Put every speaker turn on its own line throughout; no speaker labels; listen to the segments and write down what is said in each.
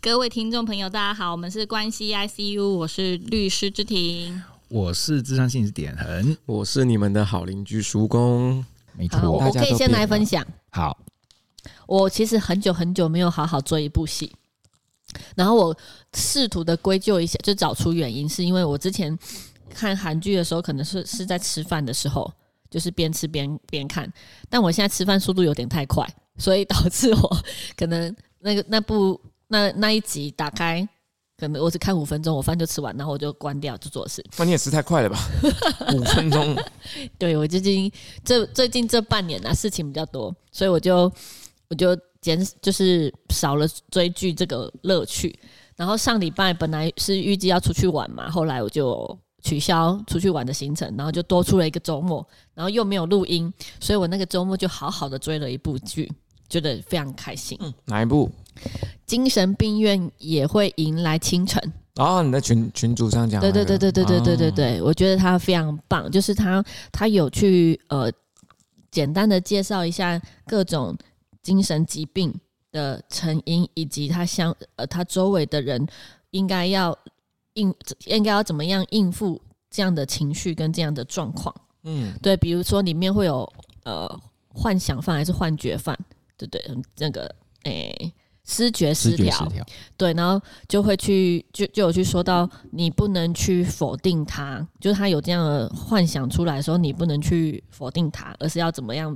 各位听众朋友，大家好，我们是关系 ICU，我是律师之庭，
我是智商心理师点恒，
我是你们的好邻居叔公，
没错，
我可以先来分享。
好，
我其实很久很久没有好好做一部戏，然后我试图的归咎一下，就找出原因，是因为我之前看韩剧的时候，可能是是在吃饭的时候，就是边吃边边看，但我现在吃饭速度有点太快。所以导致我可能那个那部那那一集打开，可能我只看五分钟，我饭就吃完，然后我就关掉就做事。
那你也吃太快了吧？五分钟。
对，我最近这最近这半年呢、啊，事情比较多，所以我就我就减就是少了追剧这个乐趣。然后上礼拜本来是预计要出去玩嘛，后来我就取消出去玩的行程，然后就多出了一个周末，然后又没有录音，所以我那个周末就好好的追了一部剧。觉得非常开心。
嗯，哪一部？
精神病院也会迎来清晨。
哦，你在群群组上讲、那个。
对对对对对对对对对，哦、我觉得他非常棒，就是他他有去呃简单的介绍一下各种精神疾病的成因，以及他相呃他周围的人应该要应应该要怎么样应付这样的情绪跟这样的状况。嗯，对，比如说里面会有呃幻想犯还是幻觉犯。对对，那个诶，失觉失调，对，然后就会去就就有去说到，你不能去否定他，就是他有这样的幻想出来的时候，你不能去否定他，而是要怎么样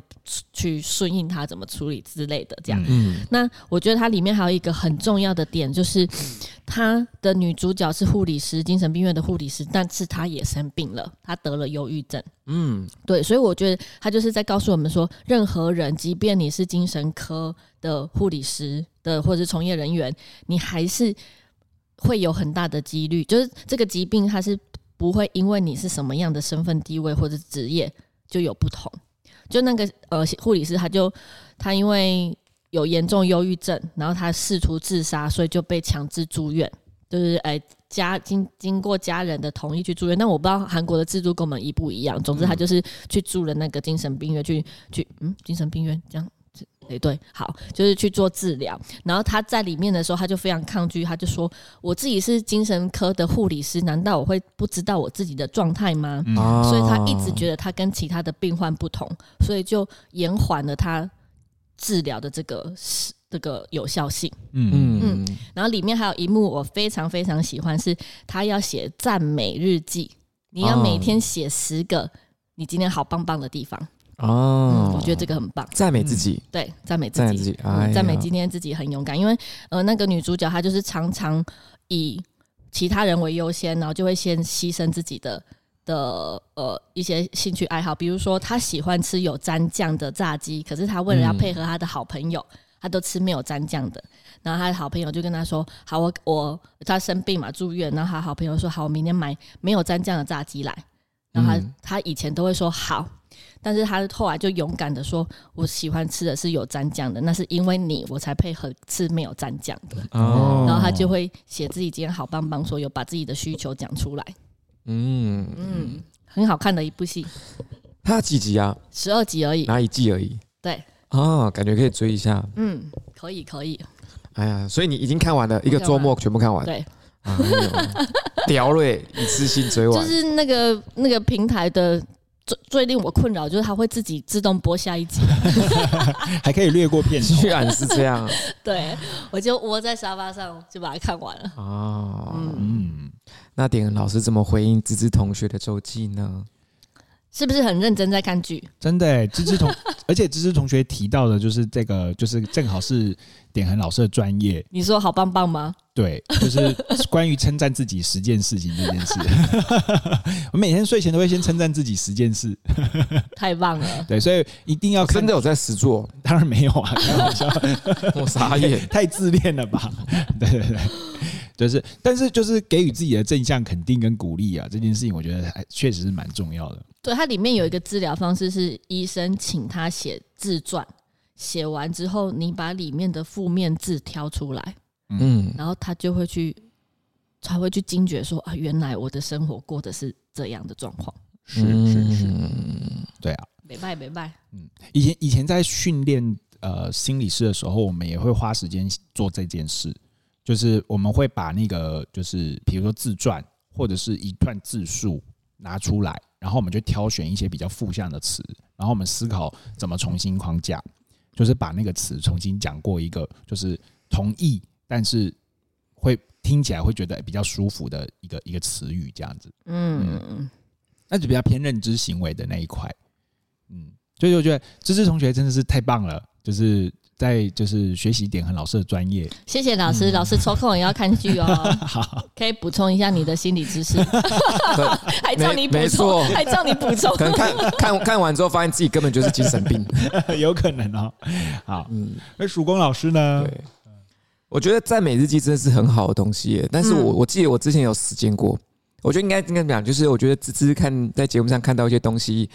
去顺应他，怎么处理之类的这样。嗯，那我觉得它里面还有一个很重要的点，就是他的女主角是护理师，精神病院的护理师，但是她也生病了，她得了忧郁症。嗯，对，所以我觉得他就是在告诉我们说，任何人，即便你是精神科的护理师的或者是从业人员，你还是会有很大的几率，就是这个疾病它是不会因为你是什么样的身份地位或者职业就有不同。就那个呃护理师，他就他因为有严重忧郁症，然后他试图自杀，所以就被强制住院。就是哎，家经经过家人的同意去住院，但我不知道韩国的制度跟我们一不一样。总之，他就是去住了那个精神病院，去去嗯，精神病院这样子，哎对，好，就是去做治疗。然后他在里面的时候，他就非常抗拒，他就说：“我自己是精神科的护理师，难道我会不知道我自己的状态吗？”嗯、所以他一直觉得他跟其他的病患不同，所以就延缓了他治疗的这个时。这个有效性，嗯。嗯。嗯，然后里面还有一幕我非常非常喜欢，是他要写赞美日记，你要每天写十个你今天好棒棒的地方。哦、嗯，我觉得这个很棒，
赞美自己，
对，赞美自己，赞美今天自己很勇敢，因为呃那个女主角她就是常常以其他人为优先，然后就会先牺牲自己的的呃一些兴趣爱好，比如说她喜欢吃有蘸酱的炸鸡，可是她为了要配合她的好朋友。嗯他都吃没有蘸酱的，然后他的好朋友就跟他说：“好，我我他生病嘛，住院。”然后他好朋友说：“好，我明天买没有蘸酱的炸鸡来。”然后他、嗯、他以前都会说好，但是他后来就勇敢的说：“我喜欢吃的是有蘸酱的，那是因为你，我才配合吃没有蘸酱的。”哦，然后他就会写自己今天好棒棒，说有把自己的需求讲出来。嗯嗯，很好看的一部戏。
他几集啊？
十二集而已，
哪一季而已？
对。
哦，感觉可以追一下。
嗯，可以可以。
哎呀，所以你已经看完了一个周末，全部看完。
对，
屌嘞，一次性追完。
就是那个那个平台的最最令我困扰，就是它会自己自动播下一集，
还可以略过片头。
居然是这样。
对，我就窝在沙发上就把它看完了。哦，
嗯，那点恩老师怎么回应芝芝同学的周记呢？
是不是很认真在看剧？
真的，芝芝同，而且芝芝同学提到的，就是这个，就是正好是点恒老师的专业。
你说好棒棒吗？
对，就是关于称赞自己十件事情这件事。我每天睡前都会先称赞自己十件事。
太棒了。
对，所以一定要
真的有在实做？
当然没有啊，开玩笑。
我傻眼，
太自恋了吧？对对对。就是，但是就是给予自己的正向肯定跟鼓励啊，这件事情我觉得还确实是蛮重要的。
对，它里面有一个治疗方式是医生请他写自传，写完之后你把里面的负面字挑出来，嗯，然后他就会去才会去惊觉说啊，原来我的生活过的是这样的状况。
是是是，对啊，
没拜没拜。
嗯，以前以前在训练呃心理师的时候，我们也会花时间做这件事。就是我们会把那个就是比如说自传或者是一段自述拿出来，然后我们就挑选一些比较负向的词，然后我们思考怎么重新框架，就是把那个词重新讲过一个，就是同意，但是会听起来会觉得比较舒服的一个一个词语这样子。嗯，嗯，那就比较偏认知行为的那一块。嗯，所以我觉得芝芝同学真的是太棒了，就是。在就是学习点和老师的专业，
谢谢老师。嗯、老师抽空也要看剧哦，好，可以补充一下你的心理知识，还叫你补充，还叫你补充。
可能看看看完之后，发现自己根本就是精神病，
有可能哦。好，嗯，那曙光老师呢？对，
我觉得赞美日记真的是很好的东西，但是我我记得我之前有实践过，我觉得应该应该讲，就是我觉得只是看在节目上看到一些东西，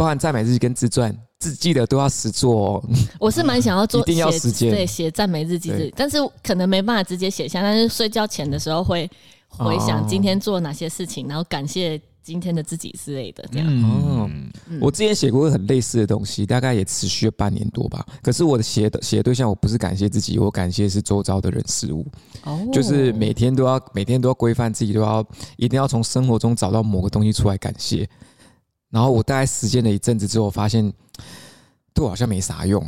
包含赞美日记跟自传。自记得都要实做哦。
我是蛮想要做，
一定要时间。
对，写赞美日记，但是可能没办法直接写下。但是睡觉前的时候会回想今天做哪些事情，然后感谢今天的自己之类的。这样哦，
我之前写过很类似的东西，大概也持续了半年多吧。可是我的写的写的对象，我不是感谢自己，我感谢是周遭的人事物。哦，就是每天都要每天都要规范自己，都要一定要从生活中找到某个东西出来感谢。然后我大概实践了一阵子之后，发现 对我好像没啥用，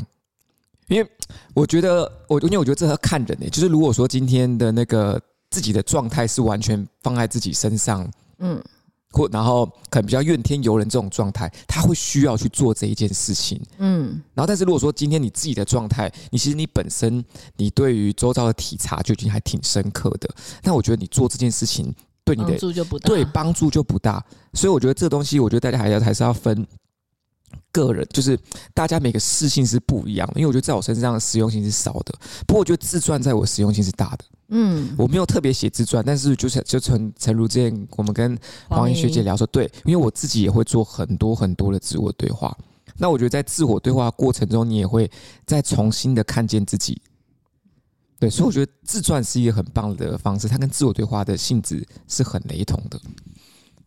因为我觉得我因为我觉得这要看人诶，就是如果说今天的那个自己的状态是完全放在自己身上，嗯，或然后可能比较怨天尤人这种状态，他会需要去做这一件事情，嗯，然后但是如果说今天你自己的状态，你其实你本身你对于周遭的体察就已经还挺深刻的，那我觉得你做这件事情。对你的帮助就不大，对帮助就不大，所以我觉得这东西，我觉得大家还要还是要分个人，就是大家每个适性是不一样的。因为我觉得在我身上的实用性是少的，不过我觉得自传在我实用性是大的。嗯，我没有特别写自传，但是就是就诚诚如之前我们跟黄英学姐聊说，对，因为我自己也会做很多很多的自我对话。那我觉得在自我对话过程中，你也会再重新的看见自己。对，所以我觉得自传是一个很棒的方式，它跟自我对话的性质是很雷同的。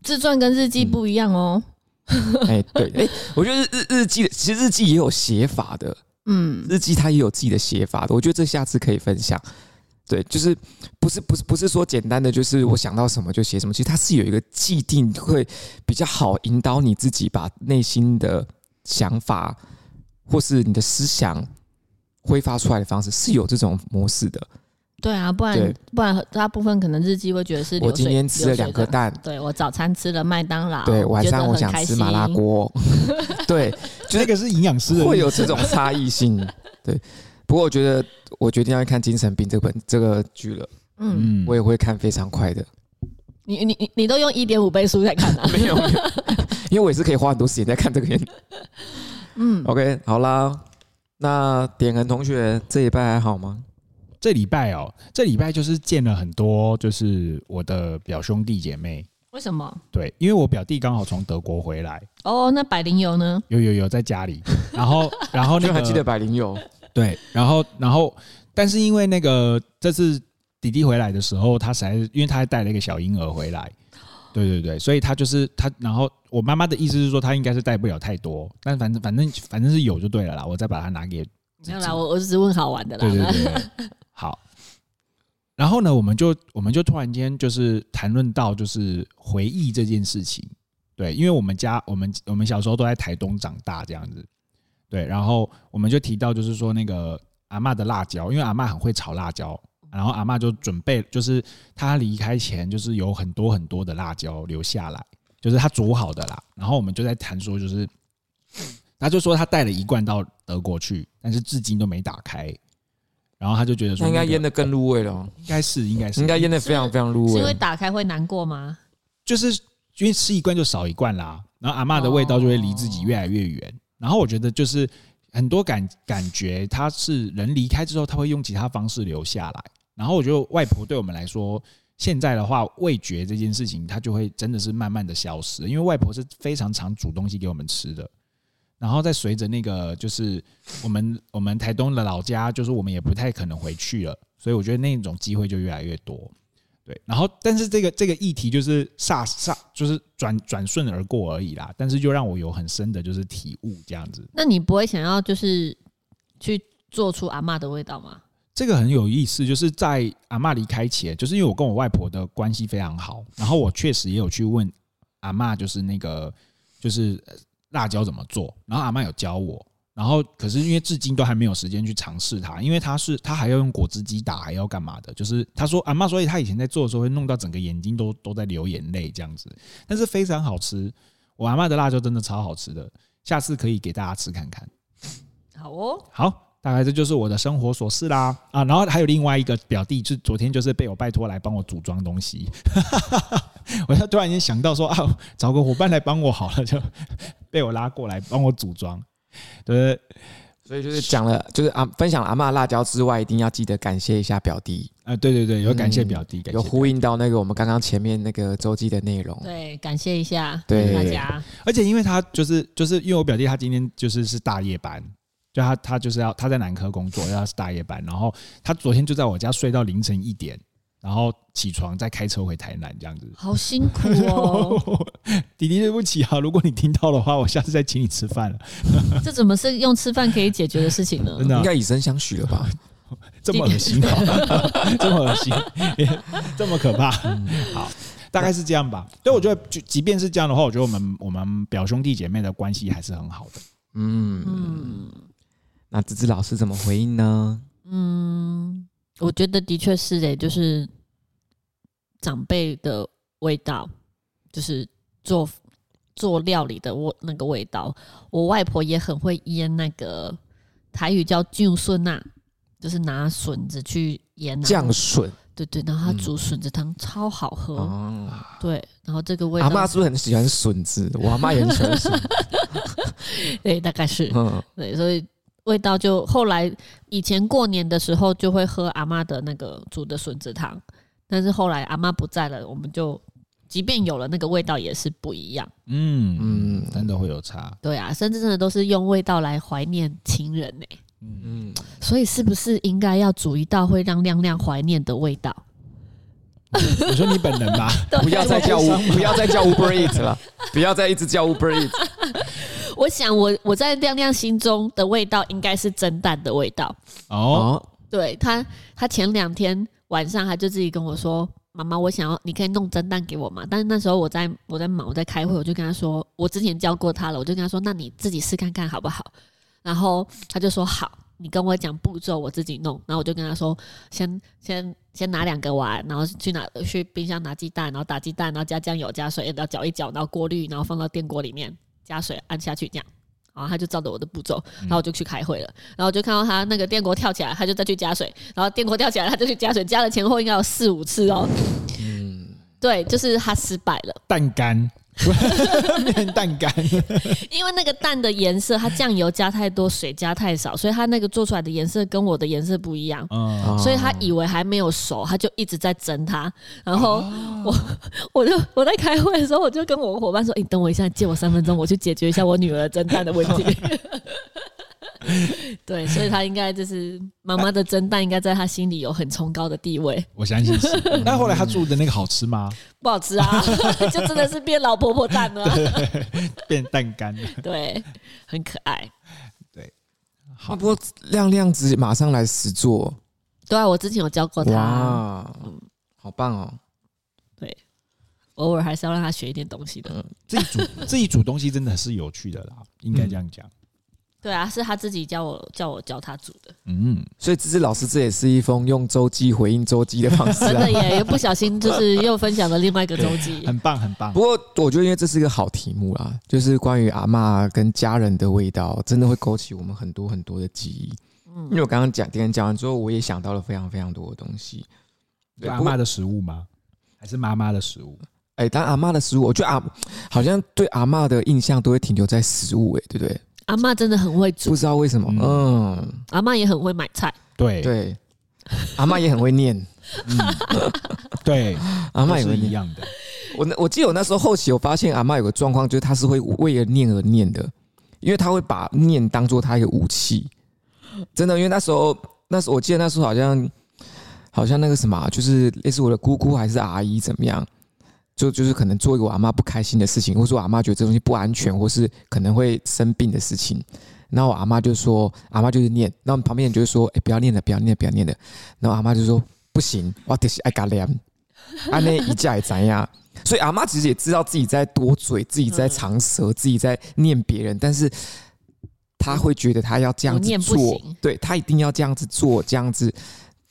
自传跟日记不一样哦。
哎、嗯，对，哎，我觉得日日记其实日记也有写法的，嗯，日记它也有自己的写法的。我觉得这下次可以分享。对，就是不是不是不是说简单的就是我想到什么就写什么，其实它是有一个既定会比较好引导你自己把内心的想法或是你的思想。挥发出来的方式是有这种模式的，
对啊，不然不然大部分可能日记会觉得是
我今天吃了两颗蛋，
对我早餐吃了麦当劳，
对晚上我想吃麻辣锅，对，就
那个是营养师的
会有这种差异性，对。不过我觉得我决定要看精神病这本这个剧了，嗯，我也会看非常快的。
你你你你都用一点五倍速在看啊？
没有，因为我也是可以花很多时间在看这个片。嗯，OK，好啦。那点恒同学这礼拜还好吗？
这礼拜哦，这礼拜就是见了很多，就是我的表兄弟姐妹。
为什么？
对，因为我表弟刚好从德国回来。
哦，那百灵油呢？
有有有在家里。然后 然后那个
还记得百灵油？
对，然后然后但是因为那个这次弟弟回来的时候，他实在是因为他还带了一个小婴儿回来。对对对，所以他就是他，然后我妈妈的意思是说，他应该是带不了太多，但反正反正反正是有就对了啦，我再把它拿给。
没有啦，我我只是问好玩的啦。
对对对，好。然后呢，我们就我们就突然间就是谈论到就是回忆这件事情，对，因为我们家我们我们小时候都在台东长大这样子，对，然后我们就提到就是说那个阿嬷的辣椒，因为阿嬷很会炒辣椒。然后阿嬷就准备，就是他离开前，就是有很多很多的辣椒留下来，就是他煮好的啦。然后我们就在谈说，就是他就说他带了一罐到德国去，但是至今都没打开。然后他就觉得说，
应该腌的更入味了，
应该是，应该是，
应该腌的非常非常入味。
是因为打开会难过吗？
就是因为吃一罐就少一罐啦，然后阿嬷的味道就会离自己越来越远。然后我觉得就是很多感感觉，他是人离开之后，他会用其他方式留下来。然后我觉得外婆对我们来说，现在的话味觉这件事情，它就会真的是慢慢的消失，因为外婆是非常常煮东西给我们吃的。然后再随着那个，就是我们我们台东的老家，就是我们也不太可能回去了，所以我觉得那种机会就越来越多。对，然后但是这个这个议题就是煞煞，就是转转瞬而过而已啦。但是就让我有很深的就是体悟这样子。
那你不会想要就是去做出阿嬷的味道吗？
这个很有意思，就是在阿嬷离开前，就是因为我跟我外婆的关系非常好，然后我确实也有去问阿嬷，就是那个就是辣椒怎么做，然后阿嬷有教我，然后可是因为至今都还没有时间去尝试它，因为它是它还要用果汁机打，还要干嘛的？就是他说阿嬷，所以他以前在做的时候会弄到整个眼睛都都在流眼泪这样子，但是非常好吃，我阿嬷的辣椒真的超好吃的，下次可以给大家吃看看。
好哦，
好。大概这就是我的生活琐事啦。啊，然后还有另外一个表弟，就昨天就是被我拜托来帮我组装东西，我就突然间想到说啊，找个伙伴来帮我好了，就被我拉过来帮我组装，对，
所以就是讲了，就是啊，分享了阿嬷辣椒之外，一定要记得感谢一下表弟。
啊，对对对，有感谢表弟，
有呼应到那个我们刚刚前面那个周记的内容，
对，感谢一下
对。
大家，
而且因为他就是就是因为我表弟他今天就是是大夜班。就他，他就是要他在南科工作，要他是大夜班，然后他昨天就在我家睡到凌晨一点，然后起床再开车回台南，这样子。
好辛苦哦，
弟弟对不起啊，如果你听到的话，我下次再请你吃饭了。
这怎么是用吃饭可以解决的事情呢？
真的、啊、
应该以身相许了吧？
这么恶心、啊，这么恶心，这么可怕。好，大概是这样吧。对，我觉得就即便是这样的话，我觉得我们我们表兄弟姐妹的关系还是很好的。
嗯嗯。那芝芝老师怎么回应呢？
嗯，我觉得的确是诶、欸，就是长辈的味道，就是做做料理的我那个味道。我外婆也很会腌那个台语叫酱笋呐，就是拿笋子去腌
酱笋，
对对，然后他煮笋子汤超好喝，
哦、
对，然后这个味道，
阿妈是不是很喜欢笋子？我阿妈也很喜欢笋，
对，大概是，嗯，对，所以。味道就后来以前过年的时候就会喝阿妈的那个煮的笋子汤，但是后来阿妈不在了，我们就即便有了那个味道也是不一样。
嗯嗯，真的会有差。
对啊，甚至真的都是用味道来怀念亲人呢。嗯，所以是不是应该要煮一道会让亮亮怀念的味道？
我说你本人吧，
不要再叫乌，不要再叫 Uber Eats 了，不要再一直叫 Uber Eats。
我想我，我我在亮亮心中的味道应该是蒸蛋的味道
哦。
对他，他前两天晚上他就自己跟我说：“妈妈，我想要，你可以弄蒸蛋给我吗？”但是那时候我在我在忙，我在开会，我就跟他说：“我之前教过他了。”我就跟他说：“那你自己试看看好不好？”然后他就说：“好，你跟我讲步骤，我自己弄。”然后我就跟他说：“先先先拿两个碗，然后去拿去冰箱拿鸡蛋，然后打鸡蛋，然后加酱油加水，然后搅一搅，然后过滤，然后放到电锅里面。”加水按下去，这样，然后他就照着我的步骤，然后我就去开会了。然后我就看到他那个电锅跳起来，他就再去加水，然后电锅跳起来，他就去加水，加了前后应该有四五次哦。嗯，对，就是他失败了，
蛋干。面蛋干，
因为那个蛋的颜色，它酱油加太多，水加太少，所以它那个做出来的颜色跟我的颜色不一样。嗯，所以他以为还没有熟，他就一直在蒸它。然后我 我就我在开会的时候，我就跟我伙伴说：“你等我一下，借我三分钟，我去解决一下我女儿蒸蛋的问题。” 对，所以他应该就是妈妈的蒸蛋，应该在他心里有很崇高的地位。
我相信是。那后来他做的那个好吃吗？
不好吃啊，就真的是变老婆婆蛋了，
变蛋干了。
对，很可爱。
对，
好。不过亮亮子马上来实做。
对啊，我之前有教过他。
哇，嗯，好棒哦。
对，偶尔还是要让他学一点东西的。
嗯，自己煮自己煮东西真的是有趣的啦，应该这样讲。
对啊，是他自己叫我叫我教他煮的。
嗯，所以芝芝老师这也是一封用周记回应周记的方式，啊。
真的耶，又不小心就是又分享了另外一个周记，
很棒很棒。
不过我觉得因为这是一个好题目啦，就是关于阿嬷跟家人的味道，真的会勾起我们很多很多的记忆。嗯，因为我刚刚讲，点讲完之后，我也想到了非常非常多的东西。
对，阿嬷的食物吗？还是妈妈的食物？
哎，但阿嬷的食物，我觉得阿好像对阿嬷的印象都会停留在食物，哎，对不对？
阿嬷真的很会煮，
不知道为什么。嗯，
阿嬷也很会买菜，
对。
对，阿嬷也很会念，
嗯，对，
阿嬷也会念。
一样的。
我我记得我那时候后期我发现阿嬷有个状况，就是她是会为了念而念的，因为她会把念当做她一个武器。真的，因为那时候那时候我记得那时候好像好像那个什么，就是类似我的姑姑还是阿姨怎么样。就就是可能做一个我阿妈不开心的事情，或者说我阿妈觉得这东西不安全，或是可能会生病的事情，然后我阿妈就说，阿妈就是念，然后旁边人就会说，哎，不要念了，不要念了，不要念了。然后阿妈就说，不行，我得是爱嘎念，阿那一架也怎样？所以阿妈其实也知道自己在多嘴，自己在长舌，自己在念别人，但是他会觉得他要这样子做，对他一定要这样子做，这样子。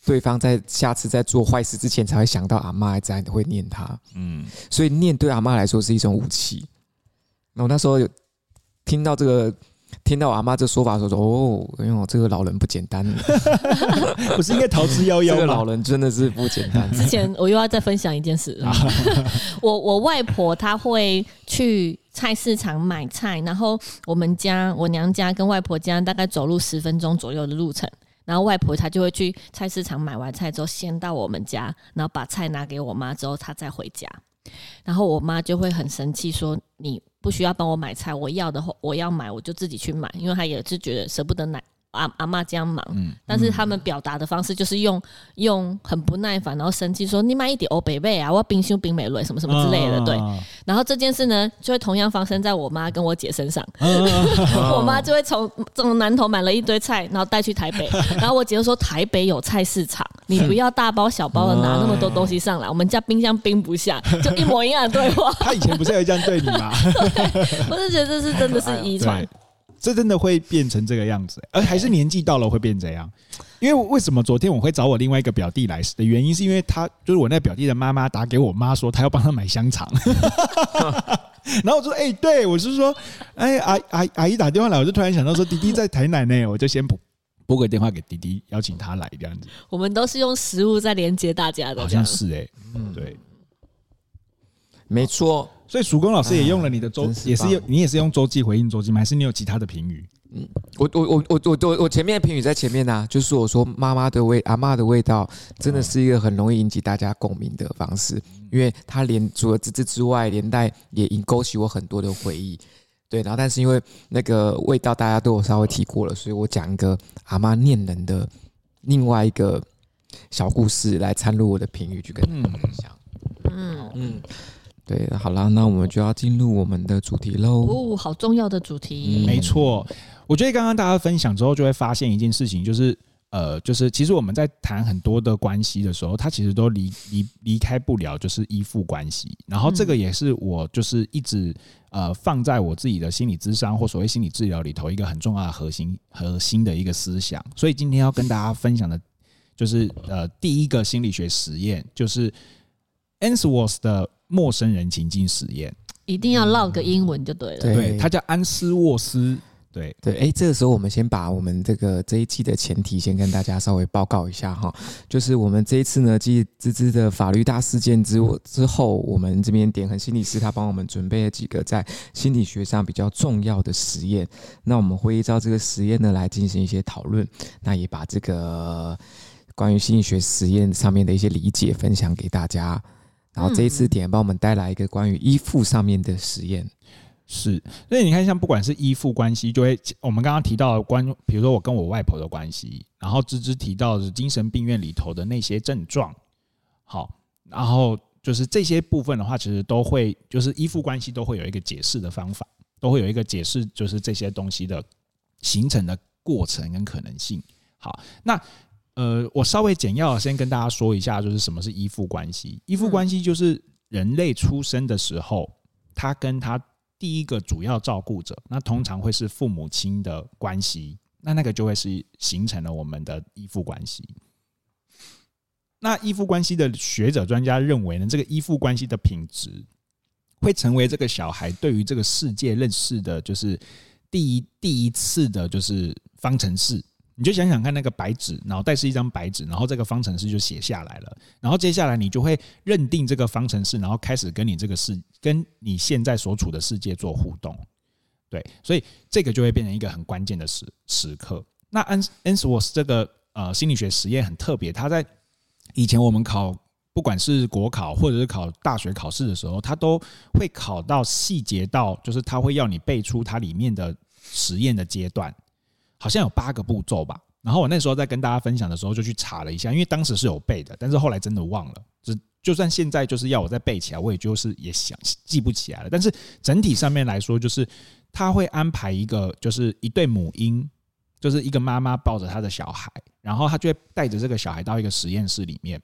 对方在下次在做坏事之前才会想到阿妈在会念他，嗯，所以念对阿妈来说是一种武器。那我那时候有听到这个，听到我阿妈这说法的时候说，哦，因为我这个老人不简单，
不是应该逃之夭夭吗？
这个老人真的是不简单。
之前我又要再分享一件事，我我外婆她会去菜市场买菜，然后我们家我娘家跟外婆家大概走路十分钟左右的路程。然后外婆她就会去菜市场买完菜之后，先到我们家，然后把菜拿给我妈之后，她再回家。然后我妈就会很生气，说：“你不需要帮我买菜，我要的话我要买，我就自己去买。”因为她也是觉得舍不得买。阿阿妈这样忙，但是他们表达的方式就是用用很不耐烦，然后生气说：“你买一点欧北贝啊，我要冰修冰美瑞什么什么之类的。”对。然后这件事呢，就会同样发生在我妈跟我姐身上。我妈就会从从南头买了一堆菜，然后带去台北。然后我姐就说：“台北有菜市场，你不要大包小包的拿那么多东西上来，我们家冰箱冰不下。”就一模一样的对话。
他以前不是也这样对你吗？
我就觉得这是真的是遗传。
这真的会变成这个样子，而还是年纪到了会变这样。因为为什么昨天我会找我另外一个表弟来的原因，是因为他就是我那表弟的妈妈打给我妈说，他要帮他买香肠。然后我说：“哎，对我是说，哎，阿阿阿姨打电话来，我就突然想到说，弟弟在台南呢，我就先拨拨个电话给弟弟，邀请他来这样子。
我们都是用食物在连接大家的，
好像是哎，嗯，对，
没错。”
所以曙光老师也用了你的周，也是用你也是用周记回应周记吗？还是你有其他的评语？
嗯，我我我我我我我前面的评语在前面呢、啊，就是我说妈妈的味阿嬷的味道，真的是一个很容易引起大家共鸣的方式，因为它连除了滋滋之外，连带也引勾起我很多的回忆。对，然后但是因为那个味道大家都有稍微提过了，所以我讲一个阿嬷念人的另外一个小故事来掺入我的评语，去跟大家分享。嗯嗯。嗯对，好了，那我们就要进入我们的主题喽。
哦，好重要的主题。
嗯、没错，我觉得刚刚大家分享之后，就会发现一件事情，就是呃，就是其实我们在谈很多的关系的时候，它其实都离离离开不了就是依附关系。然后这个也是我就是一直呃放在我自己的心理智商或所谓心理治疗里头一个很重要的核心核心的一个思想。所以今天要跟大家分享的，就是呃第一个心理学实验，就是 Ainsworth 的。陌生人情境实验，
一定要唠个英文就对了。
对，他叫安斯沃斯。对
对，哎，这个时候我们先把我们这个这一期的前提先跟大家稍微报告一下哈，就是我们这一次呢，继滋滋的法律大事件之之后，我们这边点横心理师他帮我们准备了几个在心理学上比较重要的实验，那我们会依照这个实验呢来进行一些讨论，那也把这个关于心理学实验上面的一些理解分享给大家。然后这一次点帮我们带来一个关于依附上面的实验，
是，所以你看，像不管是依附关系，就会我们刚刚提到的关，比如说我跟我外婆的关系，然后芝芝提到的精神病院里头的那些症状，好，然后就是这些部分的话，其实都会就是依附关系都会有一个解释的方法，都会有一个解释，就是这些东西的形成的过程跟可能性。好，那。呃，我稍微简要先跟大家说一下，就是什么是依附关系。依附关系就是人类出生的时候，他跟他第一个主要照顾者，那通常会是父母亲的关系，那那个就会是形成了我们的依附关系。那依附关系的学者专家认为呢，这个依附关系的品质会成为这个小孩对于这个世界认识的，就是第一第一次的，就是方程式。你就想想看，那个白纸，脑袋是一张白纸，然后这个方程式就写下来了，然后接下来你就会认定这个方程式，然后开始跟你这个世，跟你现在所处的世界做互动，对，所以这个就会变成一个很关键的时时刻。那安安斯沃斯这个呃心理学实验很特别，他在以前我们考不管是国考或者是考大学考试的时候，他都会考到细节到，就是他会要你背出它里面的实验的阶段。好像有八个步骤吧，然后我那时候在跟大家分享的时候就去查了一下，因为当时是有背的，但是后来真的忘了，就就算现在就是要我再背起来，我也就是也想记不起来了。但是整体上面来说，就是他会安排一个，就是一对母婴，就是一个妈妈抱着他的小孩，然后他就会带着这个小孩到一个实验室里面。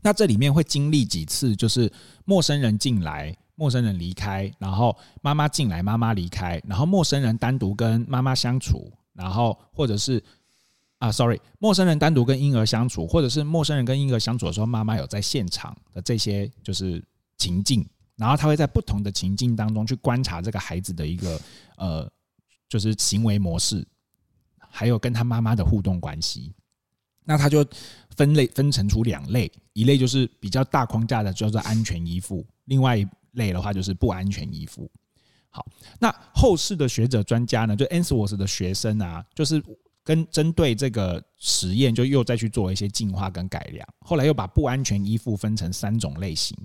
那这里面会经历几次，就是陌生人进来，陌生人离开，然后妈妈进来，妈妈离开，然后陌生人单独跟妈妈相处，然后或者是啊，sorry，陌生人单独跟婴儿相处，或者是陌生人跟婴儿相处的时候，妈妈有在现场的这些就是情境，然后他会在不同的情境当中去观察这个孩子的一个呃，就是行为模式，还有跟他妈妈的互动关系。那他就分类分成出两类，一类就是比较大框架的，叫做安全依附；另外一类的话就是不安全依附。好，那后世的学者专家呢，就 Ainsworth 的学生啊，就是跟针对这个实验，就又再去做一些进化跟改良。后来又把不安全依附分成三种类型，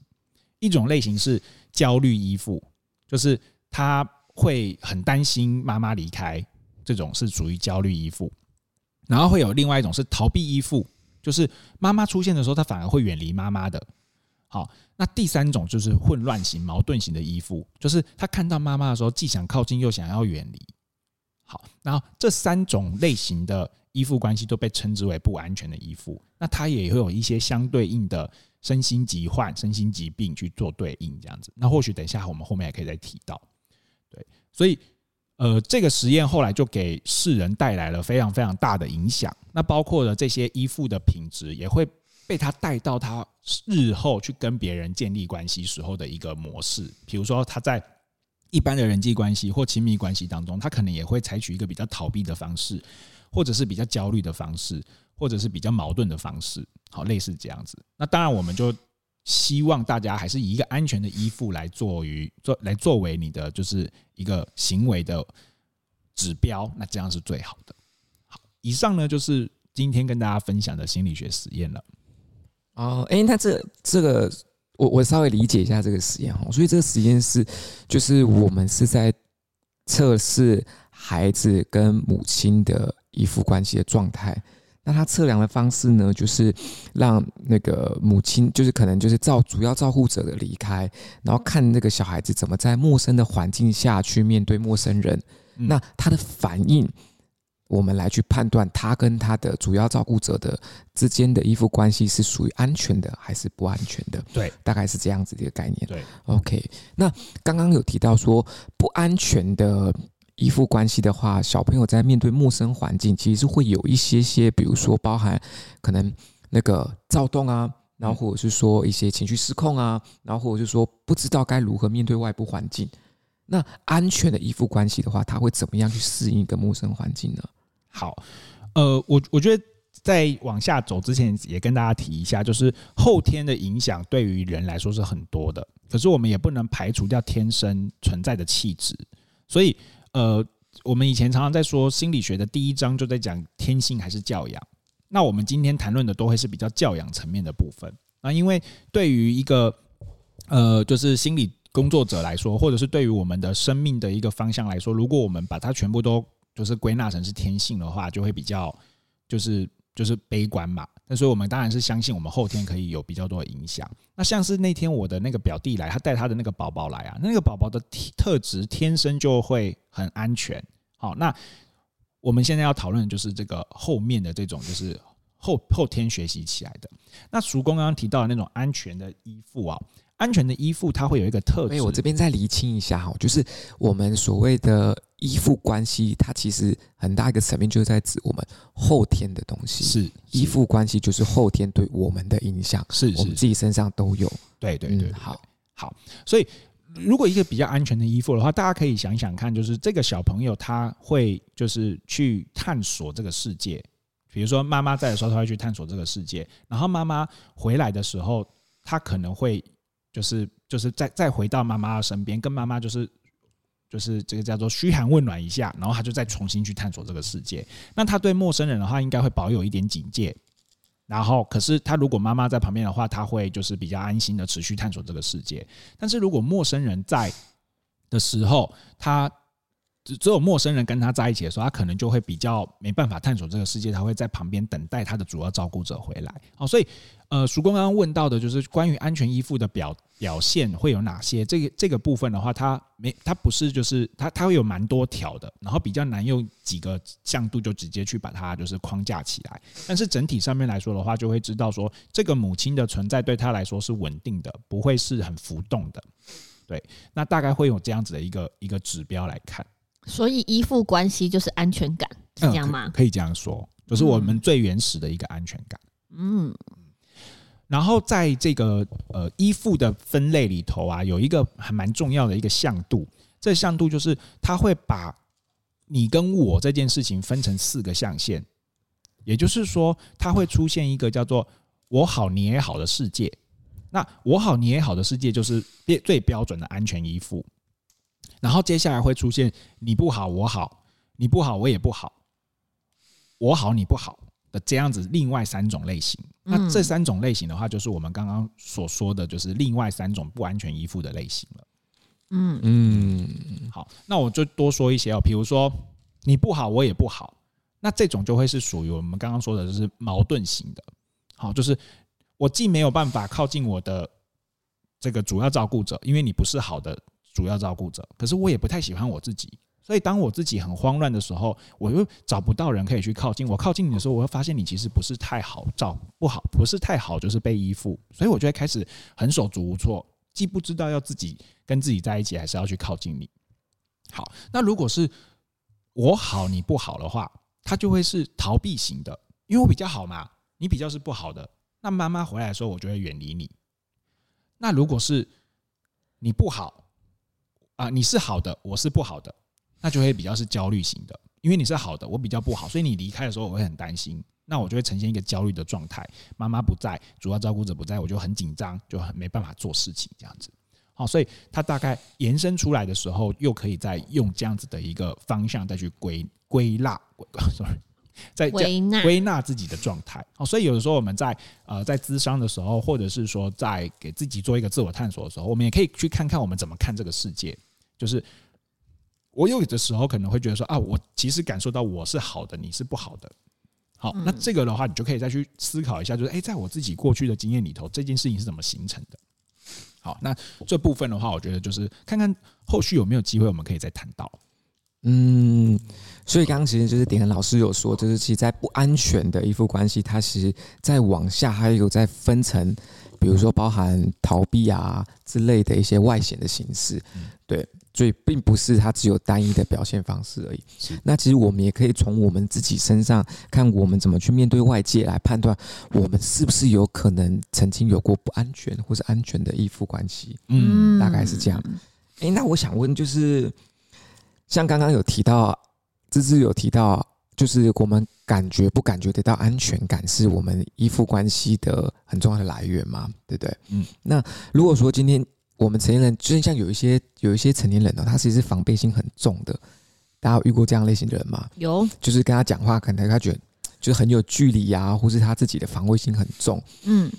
一种类型是焦虑依附，就是他会很担心妈妈离开，这种是属于焦虑依附。然后会有另外一种是逃避依附，就是妈妈出现的时候，他反而会远离妈妈的。好，那第三种就是混乱型、矛盾型的依附，就是他看到妈妈的时候，既想靠近又想要远离。好，然后这三种类型的依附关系都被称之为不安全的依附。那它也会有一些相对应的身心疾患、身心疾病去做对应，这样子。那或许等一下我们后面也可以再提到。对，所以。呃，这个实验后来就给世人带来了非常非常大的影响。那包括了这些依附的品质，也会被他带到他日后去跟别人建立关系时候的一个模式。比如说，他在一般的人际关系或亲密关系当中，他可能也会采取一个比较逃避的方式，或者是比较焦虑的方式，或者是比较矛盾的方式。好，类似这样子。那当然，我们就。希望大家还是以一个安全的依附来作于做来作为你的就是一个行为的指标，那这样是最好的。好，以上呢就是今天跟大家分享的心理学实验了。
哦，哎，那这这个我我稍微理解一下这个实验哦，所以这个实验是就是我们是在测试孩子跟母亲的依附关系的状态。那他测量的方式呢，就是让那个母亲，就是可能就是照主要照护者的离开，然后看那个小孩子怎么在陌生的环境下去面对陌生人。那他的反应，我们来去判断他跟他的主要照顾者的之间的依附关系是属于安全的还是不安全的。
对，
大概是这样子的一个概念。
对
，OK。那刚刚有提到说不安全的。依附关系的话，小朋友在面对陌生环境，其实是会有一些些，比如说包含可能那个躁动啊，然后或者是说一些情绪失控啊，然后或者是说不知道该如何面对外部环境。那安全的依附关系的话，他会怎么样去适应一个陌生环境呢？
好，呃，我我觉得在往下走之前，也跟大家提一下，就是后天的影响对于人来说是很多的，可是我们也不能排除掉天生存在的气质，所以。呃，我们以前常常在说心理学的第一章就在讲天性还是教养。那我们今天谈论的都会是比较教养层面的部分。那因为对于一个呃，就是心理工作者来说，或者是对于我们的生命的一个方向来说，如果我们把它全部都就是归纳成是天性的话，就会比较就是就是悲观嘛。那所以我们当然是相信我们后天可以有比较多的影响。那像是那天我的那个表弟来，他带他的那个宝宝来啊，那个宝宝的特质天生就会很安全。好，那我们现在要讨论的就是这个后面的这种，就是后后天学习起来的。那叔公刚刚提到的那种安全的依附啊。安全的依附，它会有一个特质。
我这边再厘清一下哈，就是我们所谓的依附关系，它其实很大一个层面就是在指我们后天的东西。
是
依附关系，就是后天对我们的影响，
是
我们自己身上都有。
对对对，
嗯，好
好。所以，如果一个比较安全的依附的话，大家可以想想看，就是这个小朋友他会就是去探索这个世界。比如说妈妈在的时候，他会去探索这个世界，然后妈妈回来的时候，他可能会。就是就是再再回到妈妈的身边，跟妈妈就是就是这个叫做嘘寒问暖一下，然后他就再重新去探索这个世界。那他对陌生人的话，应该会保有一点警戒。然后，可是他如果妈妈在旁边的话，他会就是比较安心的持续探索这个世界。但是如果陌生人在的时候，他只只有陌生人跟他在一起的时候，他可能就会比较没办法探索这个世界，他会在旁边等待他的主要照顾者回来。哦，所以呃，曙光刚刚问到的就是关于安全依附的表表现会有哪些？这个这个部分的话，它没它不是就是它它会有蛮多条的，然后比较难用几个向度就直接去把它就是框架起来。但是整体上面来说的话，就会知道说这个母亲的存在对他来说是稳定的，不会是很浮动的。对，那大概会有这样子的一个一个指标来看。
所以依附关系就是安全感，是这样吗？
嗯，可，可以这样说，就是我们最原始的一个安全感。嗯，然后在这个呃依附的分类里头啊，有一个还蛮重要的一个向度，这个向度就是它会把你跟我这件事情分成四个象限，也就是说，它会出现一个叫做“我好你也好”的世界。那“我好你也好”的世界就是最标准的安全依附。然后接下来会出现你不好我好，你不好我也不好，我好你不好的这样子另外三种类型。那这三种类型的话，就是我们刚刚所说的就是另外三种不安全依附的类型了。嗯嗯，好，那我就多说一些哦，比如说你不好我也不好，那这种就会是属于我们刚刚说的就是矛盾型的。好，就是我既没有办法靠近我的这个主要照顾者，因为你不是好的。主要照顾者，可是我也不太喜欢我自己，所以当我自己很慌乱的时候，我又找不到人可以去靠近。我靠近你的时候，我会发现你其实不是太好照，不好，不是太好，就是被依附，所以我就会开始很手足无措，既不知道要自己跟自己在一起，还是要去靠近你。好，那如果是我好你不好的话，他就会是逃避型的，因为我比较好嘛，你比较是不好的。那妈妈回来的时候，我就会远离你。那如果是你不好。啊，你是好的，我是不好的，那就会比较是焦虑型的，因为你是好的，我比较不好，所以你离开的时候我会很担心，那我就会呈现一个焦虑的状态。妈妈不在，主要照顾者不在，我就很紧张，就很没办法做事情这样子。好，所以它大概延伸出来的时候，又可以再用这样子的一个方向再去归归纳，sorry，在 归纳归纳自己的状态。好，所以有的时候我们在呃在咨商的时候，或者是说在给自己做一个自我探索的时候，我们也可以去看看我们怎么看这个世界。就是我有的时候可能会觉得说啊，我其实感受到我是好的，你是不好的。好，那这个的话，你就可以再去思考一下，就是诶，在我自己过去的经验里头，这件事情是怎么形成的。好，那这部分的话，我觉得就是看看后续有没有机会，我们可以再谈到。
嗯，所以刚刚其实就是点恒老师有说，就是其实，在不安全的依附关系，它其实在往下还有在分层。比如说，包含逃避啊之类的一些外显的形式，对，所以并不是它只有单一的表现方式而已。那其实我们也可以从我们自己身上看，我们怎么去面对外界，来判断我们是不是有可能曾经有过不安全或是安全的依附关系。嗯，大概是这样。诶，那我想问，就是像刚刚有提到，芝芝有提到。就是我们感觉不感觉得到安全感，是我们依附关系的很重要的来源嘛？对不对？嗯。那如果说今天我们成年人，就是像有一些有一些成年人呢，他其实是防备心很重的。大家有遇过这样类型的人吗？
有。
就是跟他讲话，可能他觉得就是很有距离呀，或是他自己的防卫心很重。嗯。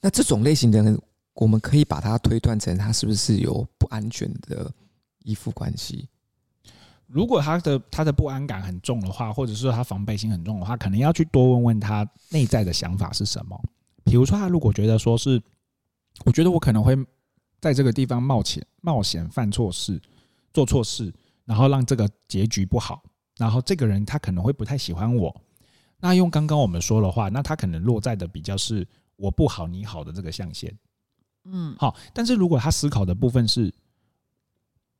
那这种类型的人，我们可以把他推断成他是不是有不安全的依附关系？
如果他的他的不安感很重的话，或者是说他防备心很重的话，可能要去多问问他内在的想法是什么。比如说，他如果觉得说是，我觉得我可能会在这个地方冒险冒险犯错事，做错事，然后让这个结局不好，然后这个人他可能会不太喜欢我。那用刚刚我们说的话，那他可能落在的比较是我不好你好的这个象限。嗯，好。但是如果他思考的部分是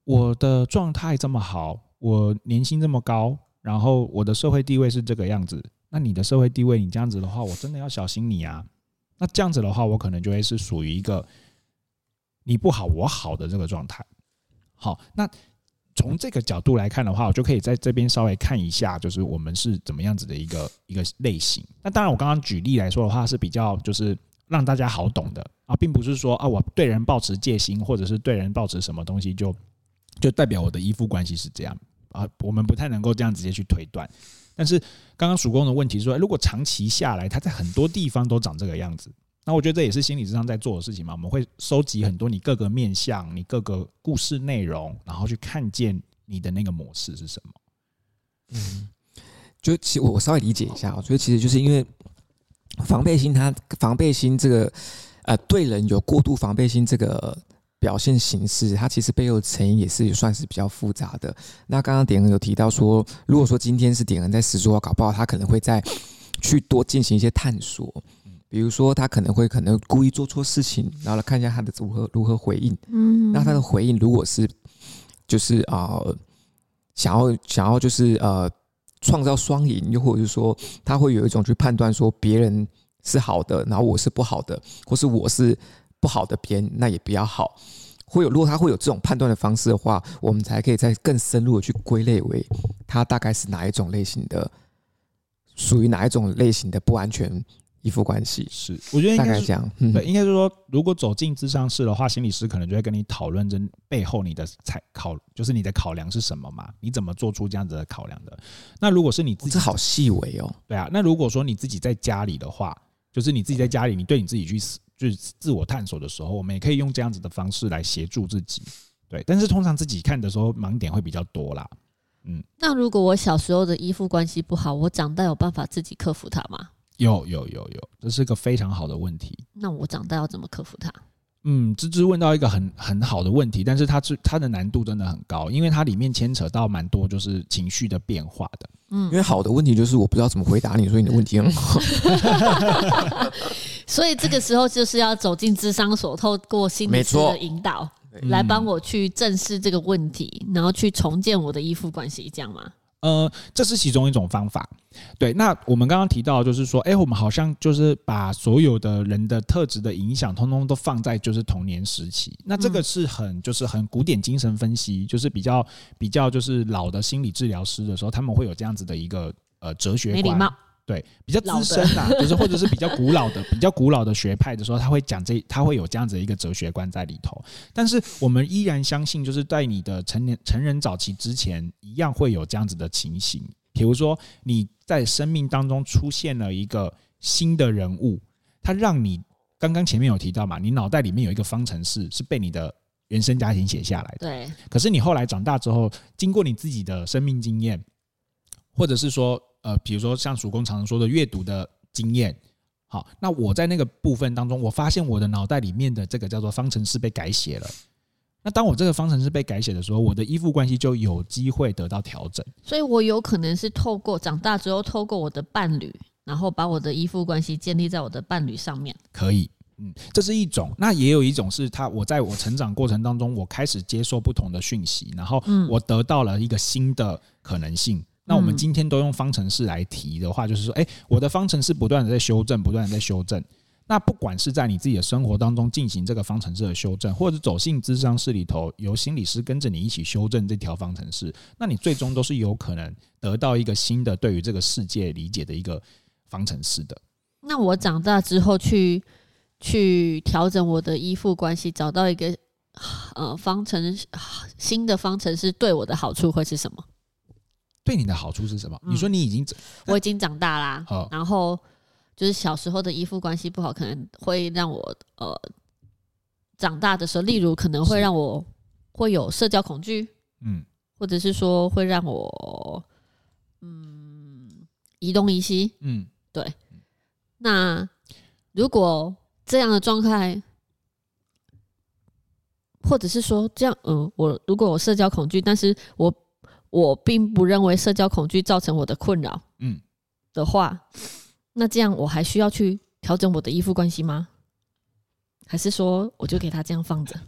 我的状态这么好。我年薪这么高，然后我的社会地位是这个样子，那你的社会地位，你这样子的话，我真的要小心你啊。那这样子的话，我可能就会是属于一个你不好我好的这个状态。好，那从这个角度来看的话，我就可以在这边稍微看一下，就是我们是怎么样子的一个一个类型。那当然，我刚刚举例来说的话，是比较就是让大家好懂的啊，并不是说啊，我对人抱持戒心，或者是对人抱持什么东西就。就代表我的依附关系是这样啊，我们不太能够这样直接去推断。但是刚刚曙光的问题说，如果长期下来，他在很多地方都长这个样子，那我觉得这也是心理咨商在做的事情嘛。我们会收集很多你各个面向、你各个故事内容，然后去看见你的那个模式是什么？
嗯，就其实我稍微理解一下，所以其实就是因为防备心，它防备心这个呃对人有过度防备心这个表现形式，它其实背后的成因也是算是比较复杂的。那刚刚点恩有提到说，如果说今天是点恩在实作，搞不好他可能会在去多进行一些探索。比如说，他可能会可能故意做错事情，然后来看一下他的如何如何回应。嗯，那他的回应如果是就是啊、呃，想要想要就是呃创造双赢，又或者是说他会有一种去判断说别人是好的，然后我是不好的，或是我是不好的边，那也比较好。会有如果他会有这种判断的方式的话，我们才可以再更深入的去归类为他大概是哪一种类型的，属于哪一种类型的不安全。依附关系
是，我觉得应该
这样，
嗯、对，应该是说，如果走进智商室的话，心理师可能就会跟你讨论这背后你的采考，就是你的考量是什么嘛？你怎么做出这样子的考量的？那如果是你自己，
这好细微哦。
对啊，那如果说你自己在家里的话，就是你自己在家里，你对你自己去就是自我探索的时候，我们也可以用这样子的方式来协助自己。对，但是通常自己看的时候，盲点会比较多啦。嗯，
那如果我小时候的依附关系不好，我长大有办法自己克服它吗？
有有有有，这是个非常好的问题。
那我长大要怎么克服它？
嗯，芝芝问到一个很很好的问题，但是它是它的难度真的很高，因为它里面牵扯到蛮多就是情绪的变化的。
嗯，因为好的问题就是我不知道怎么回答你，所以你的问题很好。
所以这个时候就是要走进智商所，透过心理师的引导，来帮我去正视这个问题，然后去重建我的依附关系，这样吗？
呃，这是其中一种方法。对，那我们刚刚提到，就是说，哎，我们好像就是把所有的人的特质的影响，通通都放在就是童年时期。那这个是很就是很古典精神分析，就是比较比较就是老的心理治疗师的时候，他们会有这样子的一个呃哲学观。对，比较资深啊，就是或者是比较古老的、比较古老的学派的时候，他会讲这，他会有这样子的一个哲学观在里头。但是我们依然相信，就是在你的成年成人早期之前，一样会有这样子的情形。比如说你在生命当中出现了一个新的人物，他让你刚刚前面有提到嘛，你脑袋里面有一个方程式是被你的原生家庭写下来的。
对。可
是你后来长大之后，经过你自己的生命经验，或者是说。呃，比如说像曙光常常说的阅读的经验，好，那我在那个部分当中，我发现我的脑袋里面的这个叫做方程式被改写了。那当我这个方程式被改写的时候，我的依附关系就有机会得到调整。
所以我有可能是透过长大之后，透过我的伴侣，然后把我的依附关系建立在我的伴侣上面。
可以，嗯，这是一种。那也有一种是他，我在我成长过程当中，我开始接受不同的讯息，然后我得到了一个新的可能性。那我们今天都用方程式来提的话，就是说，哎，我的方程式不断的在修正，不断的在修正。那不管是在你自己的生活当中进行这个方程式的修正，或者走进咨商室里头，由心理师跟着你一起修正这条方程式，那你最终都是有可能得到一个新的对于这个世界理解的一个方程式的。
那我长大之后去去调整我的依附关系，找到一个呃方程新的方程式对我的好处会是什么？
对你的好处是什么？你说你已经，
我已经长大啦，然后就是小时候的依附关系不好，可能会让我呃长大的时候，例如可能会让我会有社交恐惧，嗯，或者是说会让我嗯移东移西，嗯，对。那如果这样的状态，或者是说这样，嗯，我如果我社交恐惧，但是我。我并不认为社交恐惧造成我的困扰，嗯，的话，那这样我还需要去调整我的依附关系吗？还是说我就给他这样放着？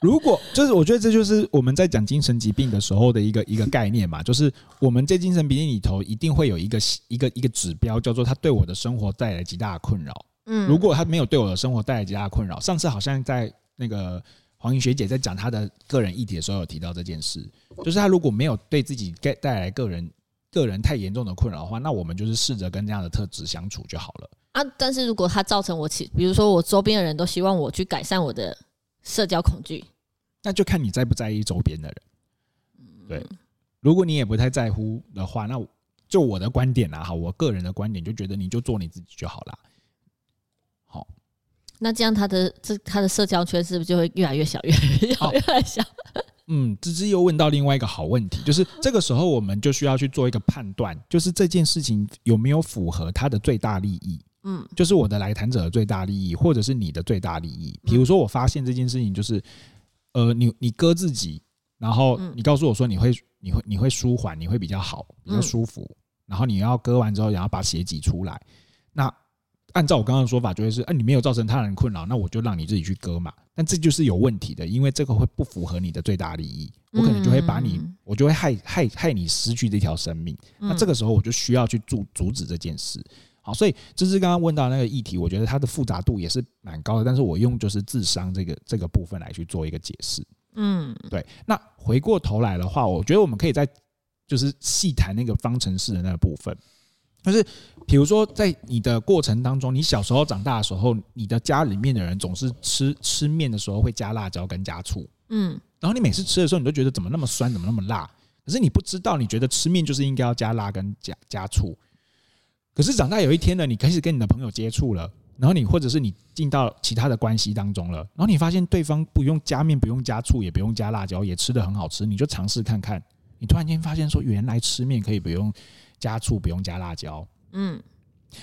如果就是我觉得这就是我们在讲精神疾病的时候的一个一个概念嘛，就是我们在精神病里头一定会有一个一个一个指标，叫做他对我的生活带来极大的困扰。嗯，如果他没有对我的生活带来极大的困扰，上次好像在那个。黄云学姐在讲她的个人议题的时候，有提到这件事，就是她如果没有对自己带带来个人个人太严重的困扰的话，那我们就是试着跟这样的特质相处就好了
啊。但是如果它造成我其，比如说我周边的人都希望我去改善我的社交恐惧，
那就看你在不在意周边的人。对，如果你也不太在乎的话，那就我的观点啊，哈，我个人的观点就觉得你就做你自己就好了。好。
那这样他的这他的社交圈是不是就会越来越小，越来越小，越来越小？
嗯，芝芝又问到另外一个好问题，就是这个时候我们就需要去做一个判断，就是这件事情有没有符合他的最大利益。嗯，就是我的来谈者的最大利益，或者是你的最大利益。比如说，我发现这件事情就是，呃，你你割自己，然后你告诉我说你会你会你会舒缓，你会比较好，比较舒服。然后你要割完之后，然后把血挤出来。那按照我刚刚的说法，就会是，哎，你没有造成他人困扰，那我就让你自己去割嘛。但这就是有问题的，因为这个会不符合你的最大利益，我可能就会把你，我就会害害害你失去这条生命。那这个时候我就需要去阻阻止这件事。好，所以芝芝刚刚问到那个议题，我觉得它的复杂度也是蛮高的。但是我用就是智商这个这个部分来去做一个解释。嗯，对。那回过头来的话，我觉得我们可以再就是细谈那个方程式的那个部分。就是，比如说，在你的过程当中，你小时候长大的时候，你的家里面的人总是吃吃面的时候会加辣椒跟加醋，嗯，然后你每次吃的时候，你都觉得怎么那么酸，怎么那么辣？可是你不知道，你觉得吃面就是应该要加辣跟加加醋。可是长大有一天呢，你开始跟你的朋友接触了，然后你或者是你进到其他的关系当中了，然后你发现对方不用加面，不用加醋，也不用加辣椒，也吃的很好吃，你就尝试看看，你突然间发现说，原来吃面可以不用。加醋不用加辣椒，嗯，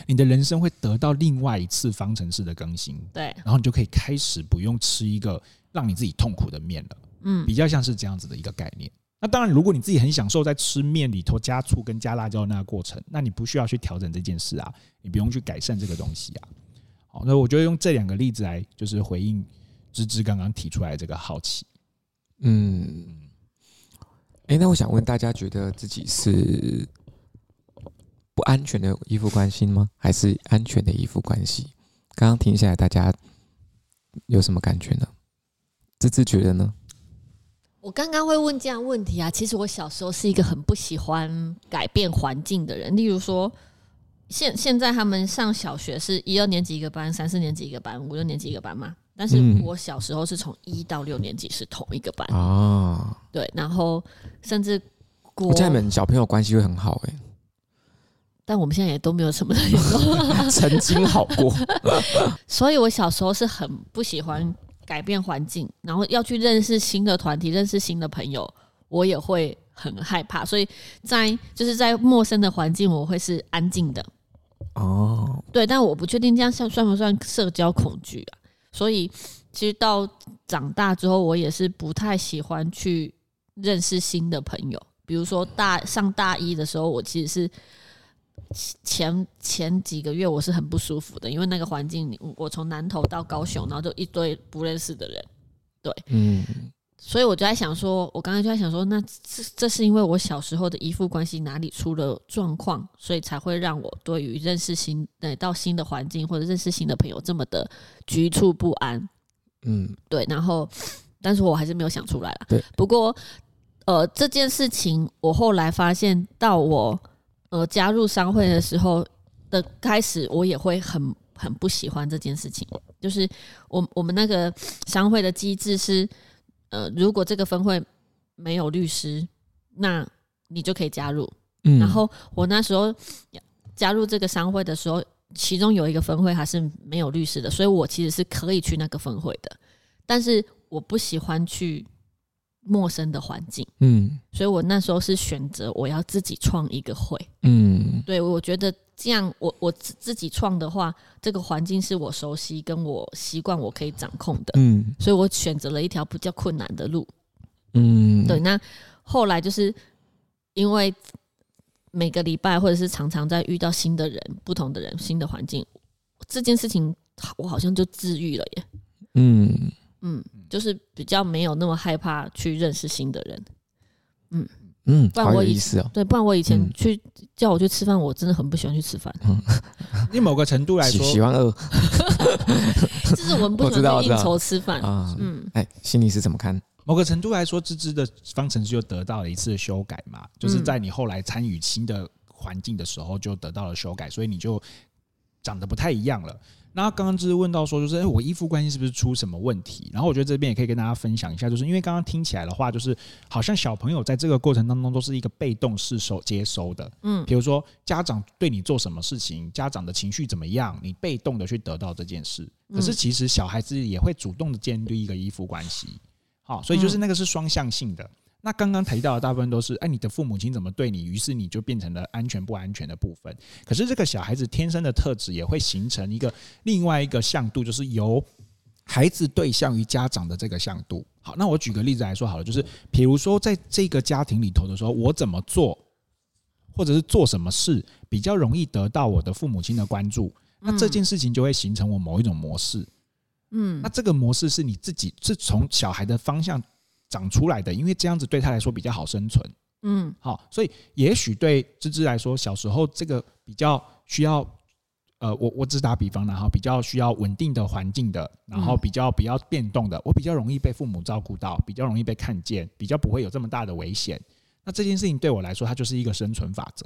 你的人生会得到另外一次方程式的更新，
对，
然后你就可以开始不用吃一个让你自己痛苦的面了，嗯，比较像是这样子的一个概念。那当然，如果你自己很享受在吃面里头加醋跟加辣椒的那个过程，那你不需要去调整这件事啊，你不用去改善这个东西啊。好，那我就用这两个例子来就是回应芝芝刚刚提出来这个好奇，
嗯，哎，那我想问大家，觉得自己是？不安全的依附关系吗？还是安全的依附关系？刚刚听下来，大家有什么感觉呢？芝芝觉得呢？
我刚刚会问这样问题啊，其实我小时候是一个很不喜欢改变环境的人。例如说，现现在他们上小学是一二年级一个班，三四年级一个班，五六年级一个班嘛。但是我小时候是从一到六年级是同一个班啊。对，然后甚至
我家里面小朋友关系会很好哎、欸。
但我们现在也都没有什么联络，
曾经好过。
所以我小时候是很不喜欢改变环境，然后要去认识新的团体、认识新的朋友，我也会很害怕。所以在就是在陌生的环境，我会是安静的。哦，对，但我不确定这样算算不算社交恐惧啊？所以其实到长大之后，我也是不太喜欢去认识新的朋友。比如说大上大一的时候，我其实是。前前几个月我是很不舒服的，因为那个环境，我从南投到高雄，然后就一堆不认识的人，对，嗯，所以我就在想说，我刚才就在想说，那这这是因为我小时候的依附关系哪里出了状况，所以才会让我对于认识新的到新的环境或者认识新的朋友这么的局促不安，嗯，对，然后，但是我还是没有想出来了，对，不过，呃，这件事情我后来发现到我。呃，加入商会的时候的开始，我也会很很不喜欢这件事情。就是我我们那个商会的机制是，呃，如果这个分会没有律师，那你就可以加入。嗯。然后我那时候加入这个商会的时候，其中有一个分会还是没有律师的，所以我其实是可以去那个分会的。但是我不喜欢去。陌生的环境，嗯，所以我那时候是选择我要自己创一个会，嗯，对，我觉得这样我我自自己创的话，这个环境是我熟悉跟我习惯，我可以掌控的，嗯，所以我选择了一条比较困难的路，嗯，对。那后来就是因为每个礼拜或者是常常在遇到新的人、不同的人、新的环境，这件事情我好像就治愈了耶，嗯。嗯，就是比较没有那么害怕去认识新的人。嗯嗯，不然我以前、哦、对，不然我以前去、嗯、叫我去吃饭，我真的很不喜欢去吃饭。
嗯 你某个程度来说
喜，欢饿，
就是我们不喜欢应酬吃饭啊。嗯，
哎，心里是怎么看？
某个程度来说，芝芝的方程式就得到了一次修改嘛，就是在你后来参与新的环境的时候，就得到了修改，所以你就长得不太一样了。那刚刚就是问到说，就是哎，我依附关系是不是出什么问题？然后我觉得这边也可以跟大家分享一下，就是因为刚刚听起来的话，就是好像小朋友在这个过程当中都是一个被动式收接收的，嗯，比如说家长对你做什么事情，家长的情绪怎么样，你被动的去得到这件事。可是其实小孩子也会主动的建立一个依附关系。好，所以就是那个是双向性的。那刚刚提到的大部分都是，哎，你的父母亲怎么对你，于是你就变成了安全不安全的部分。可是这个小孩子天生的特质也会形成一个另外一个向度，就是由孩子对象于家长的这个向度。好，那我举个例子来说好了，就是比如说在这个家庭里头的时候，我怎么做，或者是做什么事比较容易得到我的父母亲的关注，那这件事情就会形成我某一种模式。嗯，那这个模式是你自己是从小孩的方向。长出来的，因为这样子对他来说比较好生存。嗯，好，所以也许对芝芝来说，小时候这个比较需要，呃，我我只打比方，然后比较需要稳定的环境的，然后比较比较变动的，我比较容易被父母照顾到，比较容易被看见，比较不会有这么大的危险。那这件事情对我来说，它就是一个生存法则。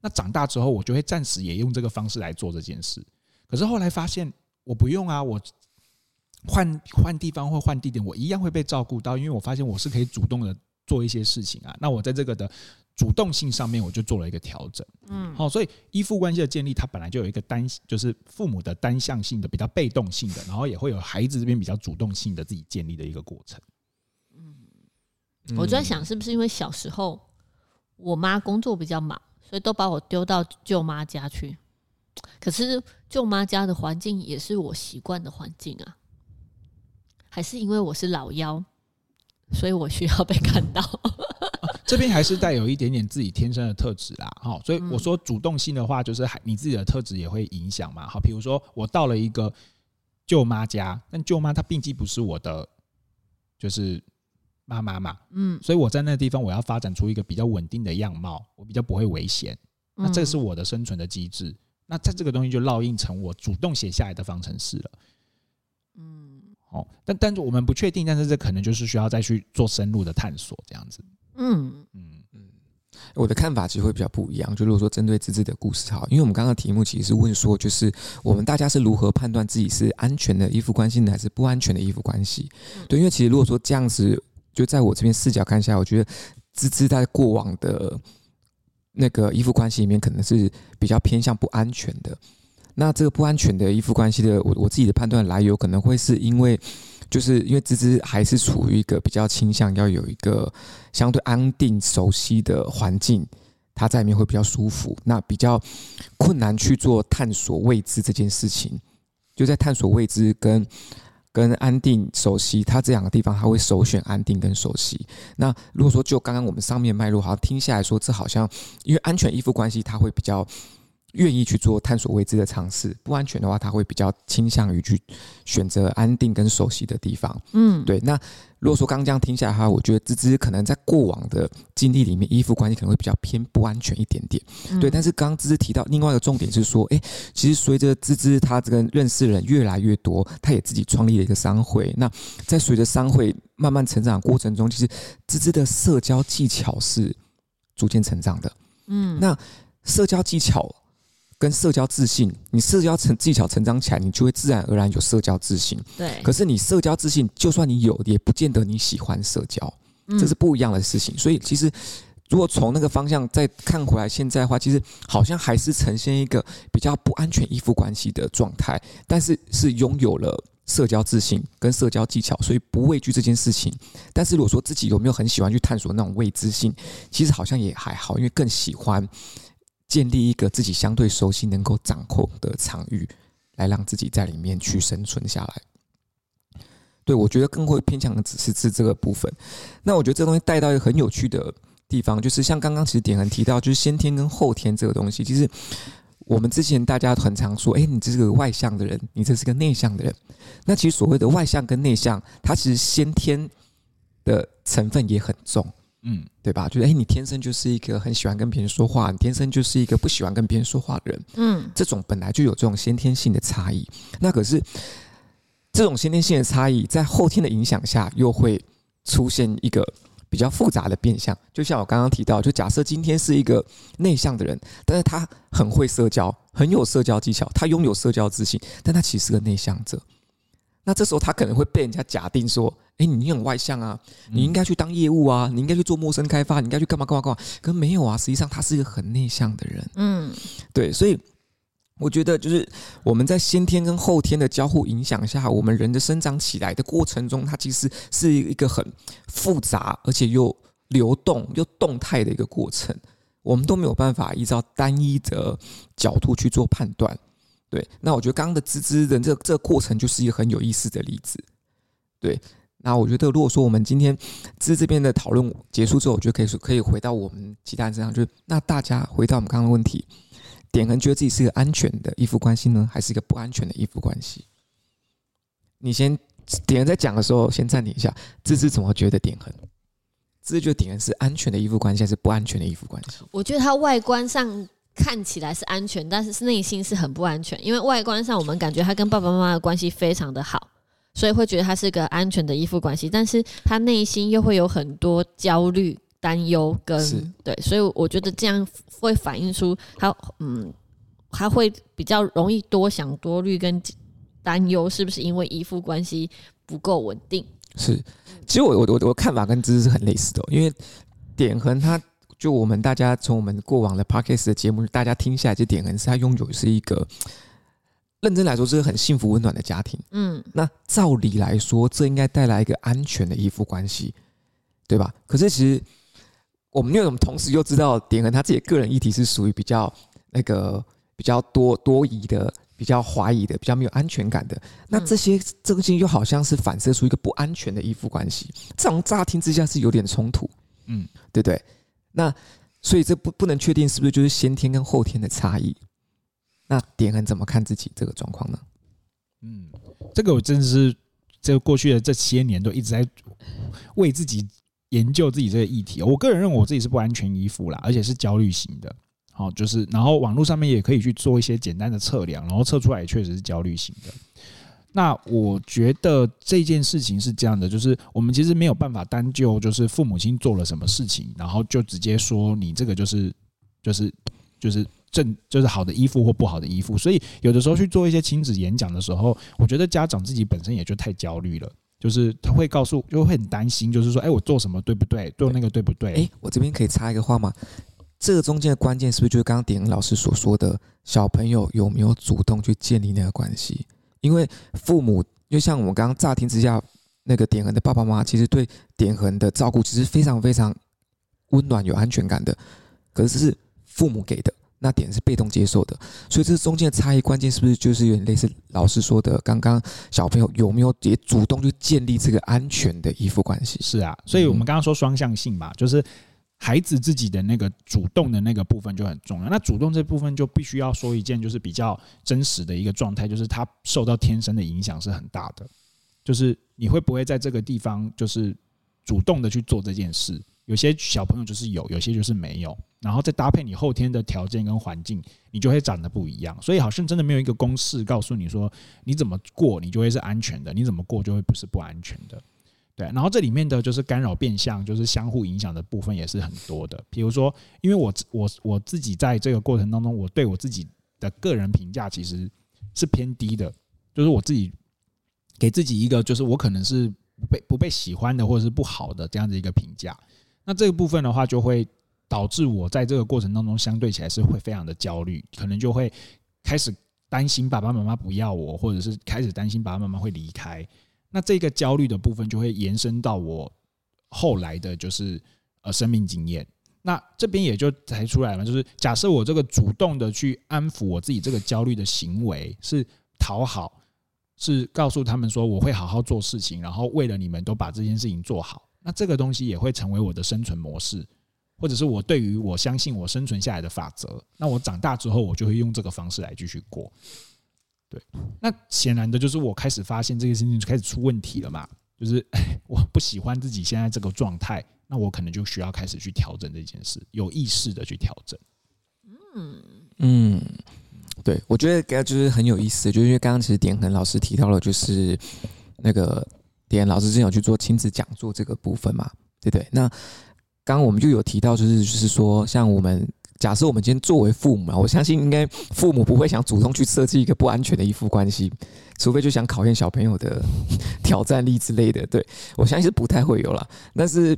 那长大之后，我就会暂时也用这个方式来做这件事。可是后来发现，我不用啊，我。换换地方或换地点，我一样会被照顾到，因为我发现我是可以主动的做一些事情啊。那我在这个的主动性上面，我就做了一个调整。嗯，好，所以依附关系的建立，它本来就有一个单，就是父母的单向性的比较被动性的，然后也会有孩子这边比较主动性的自己建立的一个过程。
嗯，我就在想，是不是因为小时候我妈工作比较忙，所以都把我丢到舅妈家去。可是舅妈家的环境也是我习惯的环境啊。还是因为我是老妖，所以我需要被看到。
这边还是带有一点点自己天生的特质啦，哈。所以我说主动性的话，就是还你自己的特质也会影响嘛。好，比如说我到了一个舅妈家，但舅妈她毕竟不是我的，就是妈妈嘛。嗯，所以我在那个地方，我要发展出一个比较稳定的样貌，我比较不会危险。那这是我的生存的机制。那在这个东西就烙印成我主动写下来的方程式了。哦，但但是我们不确定，但是这可能就是需要再去做深入的探索，这样子。嗯
嗯嗯，我的看法其实会比较不一样。就如果说针对芝芝的故事哈，因为我们刚刚的题目其实是问说，就是我们大家是如何判断自己是安全的依附关系呢，还是不安全的依附关系？对，因为其实如果说这样子，就在我这边视角看下来，我觉得芝芝在过往的那个依附关系里面，可能是比较偏向不安全的。那这个不安全的依附关系的，我我自己的判断来由可能会是因为，就是因为芝芝还是处于一个比较倾向要有一个相对安定、熟悉的环境，他在里面会比较舒服。那比较困难去做探索未知这件事情，就在探索未知跟跟安定、熟悉，他这两个地方他会首选安定跟熟悉。那如果说就刚刚我们上面脉络，好像听下来说，这好像因为安全依附关系，他会比较。愿意去做探索未知的尝试，不安全的话，他会比较倾向于去选择安定跟熟悉的地方。嗯，对。那如果说刚刚这样听下来的话，我觉得芝芝可能在过往的经历里面，依附关系可能会比较偏不安全一点点。嗯、对，但是刚刚芝芝提到另外一个重点是说，哎、欸，其实随着芝芝他这个认识的人越来越多，他也自己创立了一个商会。那在随着商会慢慢成长的过程中，其实芝芝的社交技巧是逐渐成长的。嗯，那社交技巧。跟社交自信，你社交成技巧成长起来，你就会自然而然有社交自信。
对。
可是你社交自信，就算你有，也不见得你喜欢社交，这是不一样的事情。所以其实，如果从那个方向再看回来，现在的话，其实好像还是呈现一个比较不安全依附关系的状态，但是是拥有了社交自信跟社交技巧，所以不畏惧这件事情。但是如果说自己有没有很喜欢去探索那种未知性，其实好像也还好，因为更喜欢。建立一个自己相对熟悉、能够掌控的场域，来让自己在里面去生存下来。对，我觉得更会偏向的只是是这个部分。那我觉得这东西带到一个很有趣的地方，就是像刚刚其实点恒提到，就是先天跟后天这个东西。其实我们之前大家很常说，哎，你这是个外向的人，你这是个内向的人。那其实所谓的外向跟内向，它其实先天的成分也很重。嗯，对吧？就是哎，你天生就是一个很喜欢跟别人说话，你天生就是一个不喜欢跟别人说话的人。嗯，这种本来就有这种先天性的差异。那可是这种先天性的差异，在后天的影响下，又会出现一个比较复杂的变相。就像我刚刚提到，就假设今天是一个内向的人，但是他很会社交，很有社交技巧，他拥有社交自信，但他其实是个内向者。那这时候他可能会被人家假定说。哎，你很外向啊，你应该去当业务啊，你应该去做陌生开发，你应该去干嘛干嘛干嘛？可是没有啊，实际上他是一个很内向的人。嗯，对，所以我觉得就是我们在先天跟后天的交互影响下，我们人的生长起来的过程中，它其实是一个很复杂而且又流动又动态的一个过程。我们都没有办法依照单一的角度去做判断。对，那我觉得刚刚的芝芝的这个、这个过程就是一个很有意思的例子。对，那我觉得如果说我们今天芝这边的讨论结束之后，我觉得可以说可以回到我们其他人身上，就是那大家回到我们刚刚的问题。点恒觉得自己是一个安全的依附关系呢，还是一个不安全的依附关系？你先点恒在讲的时候，先暂停一下。芝芝怎么觉得点恒？芝芝觉得点恒是安全的依附关系，还是不安全的依附关系？
我觉得他外观上看起来是安全，但是是内心是很不安全。因为外观上我们感觉他跟爸爸妈妈的关系非常的好，所以会觉得他是个安全的依附关系，但是他内心又会有很多焦虑。担忧跟对，所以我觉得这样会反映出他，嗯，他会比较容易多想多虑跟担忧，是不是因为依附关系不够稳定？
是，其实我我我我看法跟芝芝是很类似的，因为点恒他就我们大家从我们过往的 Podcast 的节目，大家听下来，就点恒是他拥有是一个认真来说是个很幸福温暖的家庭，嗯，那照理来说，这应该带来一个安全的依附关系，对吧？可是其实。我们因为我们同时又知道点恒他自己个人议题是属于比较那个比较多多疑的、比较怀疑的、比较没有安全感的。那这些东西又好像是反射出一个不安全的依附关系，这种乍听之下是有点冲突，嗯，对不对？那所以这不不能确定是不是就是先天跟后天的差异？那点恒怎么看自己这个状况呢？
嗯，这个我真的是这过去的这些年都一直在为自己。研究自己这个议题，我个人认为我自己是不安全依附啦，而且是焦虑型的。好，就是然后网络上面也可以去做一些简单的测量，然后测出来也确实是焦虑型的。那我觉得这件事情是这样的，就是我们其实没有办法单就就是父母亲做了什么事情，然后就直接说你这个就是就是就是正就是好的依附或不好的依附。所以有的时候去做一些亲子演讲的时候，我觉得家长自己本身也就太焦虑了。就是他会告诉，就会很担心，就是说，哎，我做什么对不对？做那个对不对？
哎，我这边可以插一个话吗？这个中间的关键是不是就是刚刚点恒老师所说的，小朋友有没有主动去建立那个关系？因为父母，就像我们刚刚乍听之下，那个点恒的爸爸妈妈，其实对点恒的照顾其实非常非常温暖、有安全感的，可是是父母给的。那点是被动接受的，所以这中间的差异关键是不是就是有点类似老师说的，刚刚小朋友有没有也主动去建立这个安全的依附关系？
是啊，所以我们刚刚说双向性嘛，就是孩子自己的那个主动的那个部分就很重要。那主动这部分就必须要说一件就是比较真实的一个状态，就是他受到天生的影响是很大的，就是你会不会在这个地方就是主动的去做这件事？有些小朋友就是有，有些就是没有。然后再搭配你后天的条件跟环境，你就会长得不一样。所以好像真的没有一个公式告诉你说，你怎么过你就会是安全的，你怎么过就会不是不安全的。对，然后这里面的就是干扰变相，就是相互影响的部分也是很多的。比如说，因为我我我自己在这个过程当中，我对我自己的个人评价其实是偏低的，就是我自己给自己一个就是我可能是不被不被喜欢的或者是不好的这样的一个评价。那这个部分的话就会。导致我在这个过程当中，相对起来是会非常的焦虑，可能就会开始担心爸爸妈妈不要我，或者是开始担心爸爸妈妈会离开。那这个焦虑的部分就会延伸到我后来的就是呃生命经验。那这边也就才出来了，就是假设我这个主动的去安抚我自己这个焦虑的行为是讨好，是告诉他们说我会好好做事情，然后为了你们都把这件事情做好。那这个东西也会成为我的生存模式。或者是我对于我相信我生存下来的法则，那我长大之后我就会用这个方式来继续过。对，那显然的就是我开始发现这个事情就开始出问题了嘛，就是 我不喜欢自己现在这个状态，那我可能就需要开始去调整这件事，有意识的去调整。
嗯嗯，对，我觉得就是很有意思，就是因为刚刚其实点恒老师提到了，就是那个点老师之前有去做亲子讲座这个部分嘛，对不对？那刚刚我们就有提到，就是就是说，像我们假设我们今天作为父母啊，我相信应该父母不会想主动去设计一个不安全的依附关系，除非就想考验小朋友的挑战力之类的。对，我相信是不太会有了。但是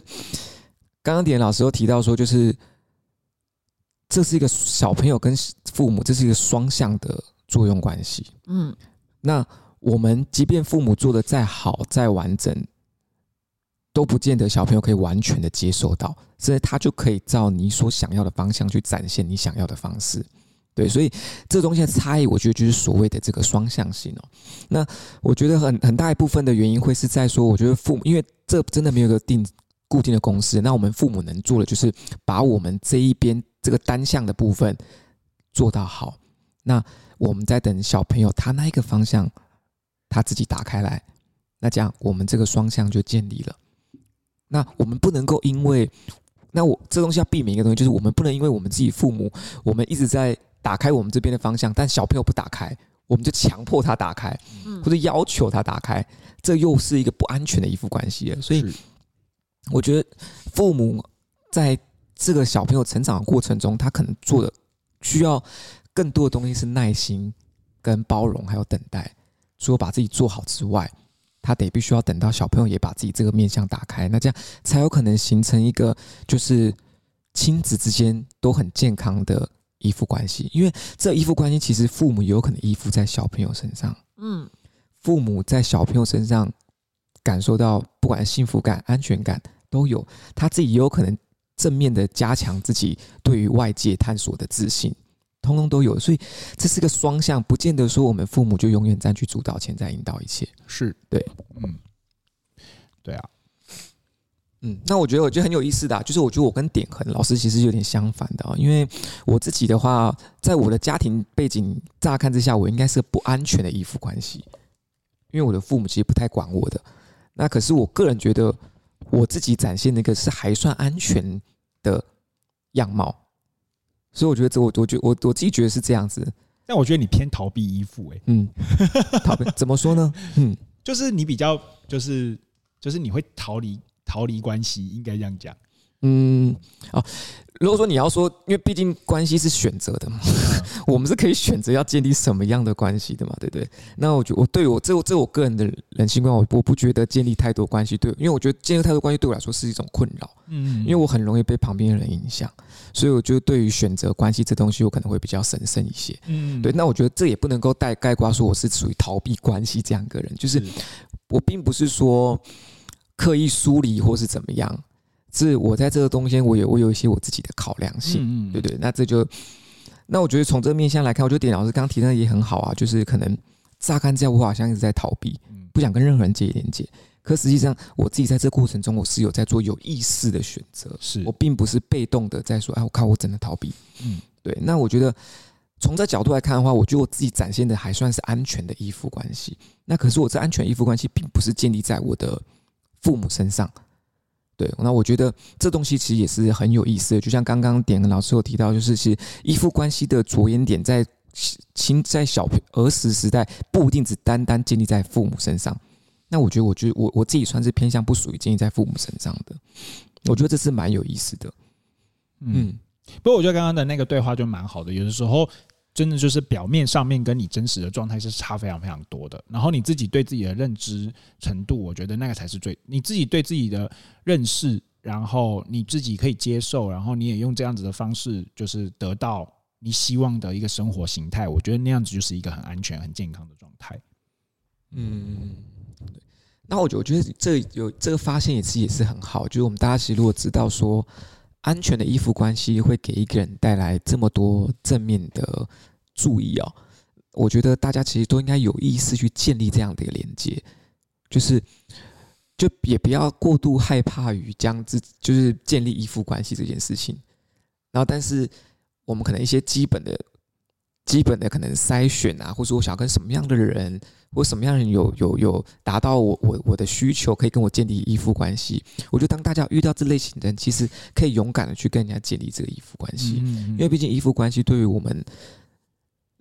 刚刚点老师又提到说，就是这是一个小朋友跟父母，这是一个双向的作用关系。嗯，那我们即便父母做的再好、再完整，都不见得小朋友可以完全的接受到，所以他就可以照你所想要的方向去展现你想要的方式。对，所以这东西的差异，我觉得就是所谓的这个双向性哦。那我觉得很很大一部分的原因会是在说，我觉得父母，因为这真的没有一个定固定的公式，那我们父母能做的就是把我们这一边这个单向的部分做到好。那我们在等小朋友他那一个方向他自己打开来，那这样我们这个双向就建立了。那我们不能够因为，那我这东西要避免一个东西，就是我们不能因为我们自己父母，我们一直在。打开我们这边的方向，但小朋友不打开，我们就强迫他打开，或者要求他打开，这又是一个不安全的依附关系了。所以，我觉得父母在这个小朋友成长的过程中，他可能做的需要更多的东西是耐心、跟包容，还有等待。除了把自己做好之外，他得必须要等到小朋友也把自己这个面相打开，那这样才有可能形成一个就是亲子之间都很健康的。依附关系，因为这依附关系其实父母有可能依附在小朋友身上。嗯，父母在小朋友身上感受到不管幸福感、安全感都有，他自己也有可能正面的加强自己对于外界探索的自信，通通都有。所以这是个双向，不见得说我们父母就永远占据主导权，在引导一切。
是
对，
嗯，对啊。
嗯，那我觉得我觉得很有意思的啊，就是我觉得我跟点恒老师其实有点相反的啊，因为我自己的话，在我的家庭背景乍看之下，我应该是不安全的依附关系，因为我的父母其实不太管我的。那可是我个人觉得，我自己展现那个是还算安全的样貌，所以我觉得这我我觉我我自己觉得是这样子。
但我觉得你偏逃避依附，哎，
嗯，逃避怎么说呢？嗯，
就是你比较就是就是你会逃离。逃离关系应该这样讲，
嗯，哦，如果说你要说，因为毕竟关系是选择的嘛，我们是可以选择要建立什么样的关系的嘛，对不对？那我觉得我对我这我这我个人的人性观，我我不觉得建立太多关系对，因为我觉得建立太多关系对我来说是一种困扰，嗯，因为我很容易被旁边的人影响，所以我觉得对于选择关系这东西，我可能会比较审慎一些，嗯，对。那我觉得这也不能够带概括说我是属于逃避关系这样一个人，就是我并不是说。刻意疏离或是怎么样，是我在这个中间，我有我有一些我自己的考量性，嗯嗯对对。那这就，那我觉得从这个面向来看，我觉得点老师刚刚提的也很好啊，就是可能乍看之下我好像一直在逃避，不想跟任何人接连接，可实际上我自己在这个过程中，我是有在做有意识的选择，是我并不是被动的在说，哎，我看我真的逃避，嗯，对。那我觉得从这角度来看的话，我觉得我自己展现的还算是安全的依附关系。那可是我这安全依附关系，并不是建立在我的。父母身上，对，那我觉得这东西其实也是很有意思的。就像刚刚典衡老师有提到，就是其实依附关系的着眼点在亲在小儿时时代不一定只单单建立在父母身上。那我觉得，我觉得我我自己算是偏向不属于建立在父母身上的。我觉得这是蛮有意思的。
嗯，不过我觉得刚刚的那个对话就蛮好的。有的时候。真的就是表面上面跟你真实的状态是差非常非常多的，然后你自己对自己的认知程度，我觉得那个才是最你自己对自己的认识，然后你自己可以接受，然后你也用这样子的方式，就是得到你希望的一个生活形态。我觉得那样子就是一个很安全、很健康的状态。
嗯，那我觉我觉得这有这个发现也是也是很好，就是我们大家其实如果知道说。安全的依附关系会给一个人带来这么多正面的注意哦！我觉得大家其实都应该有意识去建立这样的一个连接，就是就也不要过度害怕于将自就是建立依附关系这件事情。然后，但是我们可能一些基本的。基本的可能筛选啊，或者说我想要跟什么样的人，或什么样的人有有有达到我我我的需求，可以跟我建立依附关系。我觉得当大家遇到这类型的人，其实可以勇敢的去跟人家建立这个依附关系，因为毕竟依附关系对于我们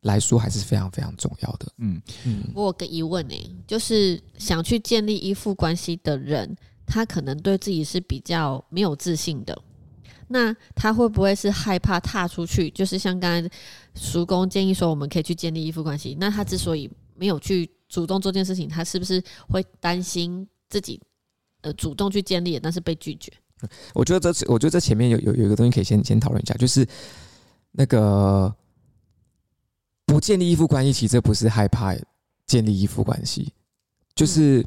来说还是非常非常重要的。嗯
嗯。我有个疑问呢、欸，就是想去建立依附关系的人，他可能对自己是比较没有自信的。那他会不会是害怕踏出去？就是像刚才叔公建议说，我们可以去建立依附关系。那他之所以没有去主动做这件事情，他是不是会担心自己呃主动去建立，但是被拒绝？
我觉得这我觉得这前面有有有一个东西可以先先讨论一下，就是那个不建立依附关系，其实这不是害怕建立依附关系，就是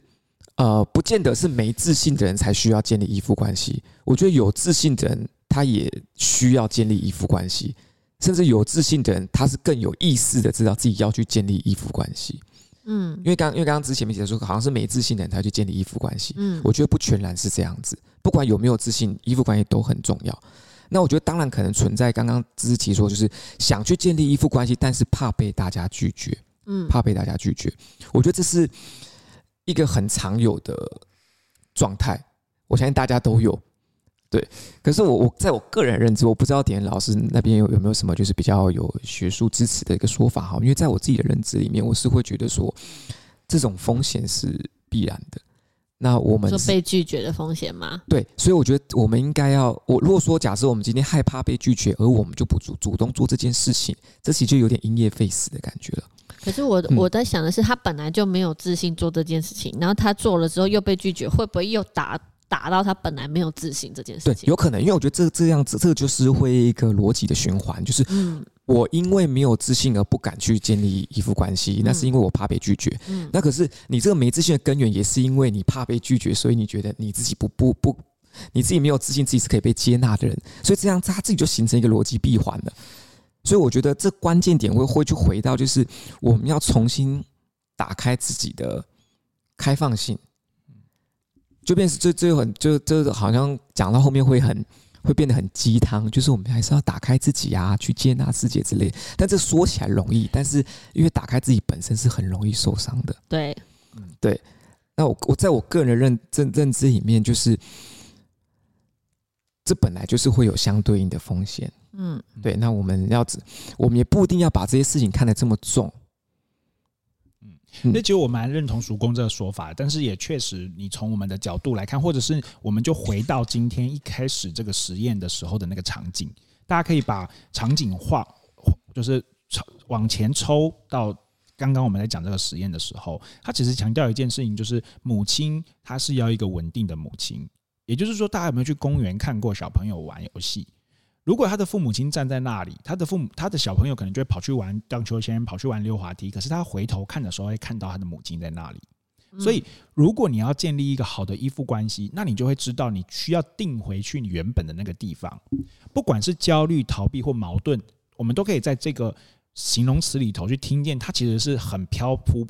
呃，不见得是没自信的人才需要建立依附关系。我觉得有自信的人，他也需要建立依附关系，甚至有自信的人，他是更有意识的知道自己要去建立依附关系。嗯，因为刚因为刚刚之前面解说，好像是没自信的人才去建立依附关系。嗯，我觉得不全然是这样子，不管有没有自信，依附关系都很重要。那我觉得当然可能存在刚刚之提说，就是想去建立依附关系，但是怕被大家拒绝。嗯，怕被大家拒绝，我觉得这是一个很常有的状态，我相信大家都有。对，可是我我在我个人认知，我不知道点老师那边有有没有什么就是比较有学术支持的一个说法哈，因为在我自己的认知里面，我是会觉得说这种风险是必然的。那我们
说被拒绝的风险吗？
对，所以我觉得我们应该要，我如果说假设我们今天害怕被拒绝，而我们就不主主动做这件事情，这其实就有点因噎废食的感觉了。
可是我我在想的是，他本来就没有自信做这件事情，然后他做了之后又被拒绝，会不会又打？达到他本来没有自信这件事情，
对，有可能，因为我觉得这这样子，这个就是会一个逻辑的循环，就是，我因为没有自信而不敢去建立依附关系，那是因为我怕被拒绝。嗯，那可是你这个没自信的根源，也是因为你怕被拒绝，所以你觉得你自己不不不，你自己没有自信，自己是可以被接纳的人，所以这样他自己就形成一个逻辑闭环了。所以我觉得这关键点会会去回到，就是我们要重新打开自己的开放性。就变成这这很就这好像讲到后面会很会变得很鸡汤，就是我们还是要打开自己啊，去接纳世界之类。但这说起来容易，但是因为打开自己本身是很容易受伤的。
对，
嗯，对。那我我在我个人的认认认知里面，就是这本来就是会有相对应的风险。嗯，对。那我们要我们也不一定要把这些事情看得这么重。
那其实我蛮认同叔公这个说法，但是也确实，你从我们的角度来看，或者是我们就回到今天一开始这个实验的时候的那个场景，大家可以把场景化，就是往前抽到刚刚我们在讲这个实验的时候，他其实强调一件事情，就是母亲她是要一个稳定的母亲，也就是说，大家有没有去公园看过小朋友玩游戏？如果他的父母亲站在那里，他的父母、他的小朋友可能就会跑去玩荡秋千，跑去玩溜滑梯。可是他回头看的时候，会看到他的母亲在那里。所以，如果你要建立一个好的依附关系，那你就会知道你需要定回去你原本的那个地方。不管是焦虑、逃避或矛盾，我们都可以在这个形容词里头去听见，它其实是很飘忽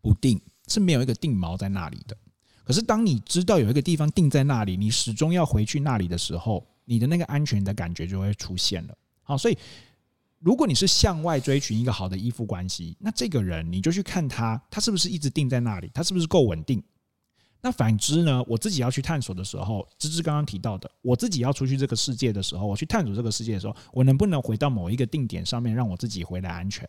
不定，是没有一个定锚在那里的。可是，当你知道有一个地方定在那里，你始终要回去那里的时候。你的那个安全的感觉就会出现了。好，所以如果你是向外追寻一个好的依附关系，那这个人你就去看他，他是不是一直定在那里，他是不是够稳定？那反之呢？我自己要去探索的时候，芝芝刚刚提到的，我自己要出去这个世界的时候，我去探索这个世界的时候，我能不能回到某一个定点上面，让我自己回来安全？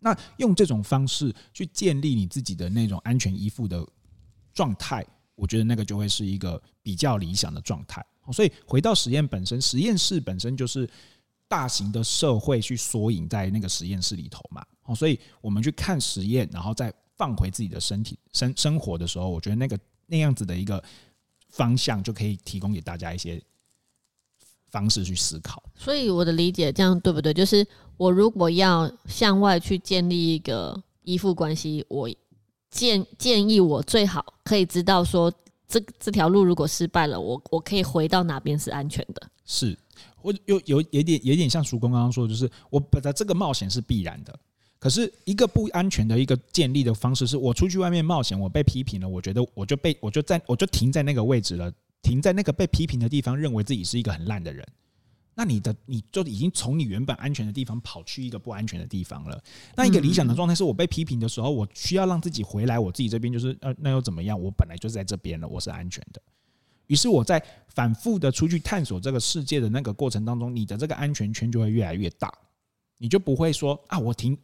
那用这种方式去建立你自己的那种安全依附的状态，我觉得那个就会是一个比较理想的状态。所以回到实验本身，实验室本身就是大型的社会去缩影在那个实验室里头嘛。哦，所以我们去看实验，然后再放回自己的身体生生活的时候，我觉得那个那样子的一个方向就可以提供给大家一些方式去思考。
所以我的理解这样对不对？就是我如果要向外去建立一个依附关系，我建建议我最好可以知道说。这这条路如果失败了，我我可以回到哪边是安全的？
是，我有有有点有点像叔公刚刚说的，就是我本来这个冒险是必然的，可是一个不安全的一个建立的方式，是我出去外面冒险，我被批评了，我觉得我就被我就在我就停在那个位置了，停在那个被批评的地方，认为自己是一个很烂的人。那你的你就已经从你原本安全的地方跑去一个不安全的地方了。那一个理想的状态是我被批评的时候，我需要让自己回来，我自己这边就是呃，那又怎么样？我本来就是在这边了，我是安全的。于是我在反复的出去探索这个世界的那个过程当中，你的这个安全圈就会越来越大，你就不会说啊，我停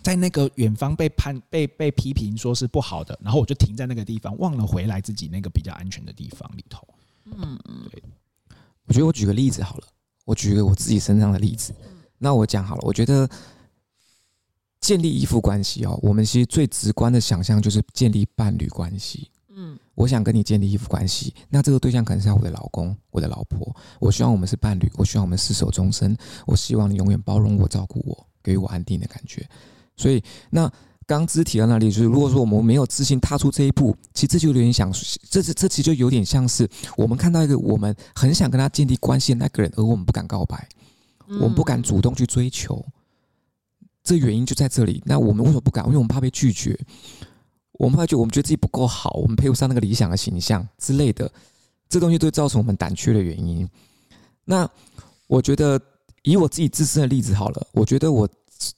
在那个远方被判被被批评说是不好的，然后我就停在那个地方，忘了回来自己那个比较安全的地方里头。嗯嗯，对，
我觉得我举个例子好了。我举个我自己身上的例子，那我讲好了。我觉得建立依附关系哦，我们其实最直观的想象就是建立伴侣关系。嗯，我想跟你建立依附关系，那这个对象可能是我的老公、我的老婆。我希望我们是伴侣，我希望我们厮守终身。我希望你永远包容我、照顾我，给予我安定的感觉。所以，那刚只提到那里，就是如果说我们没有自信踏出这一步，其实这就有点想，这这这其实就有点像是我们看到一个我们很想跟他建立关系的那个人，而我们不敢告白，我们不敢主动去追求。这原因就在这里。那我们为什么不敢？因为我们怕被拒绝。我们怕就我们觉得自己不够好，我们配不上那个理想的形象之类的，这东西都会造成我们胆怯的原因。那我觉得以我自己自身的例子好了，我觉得我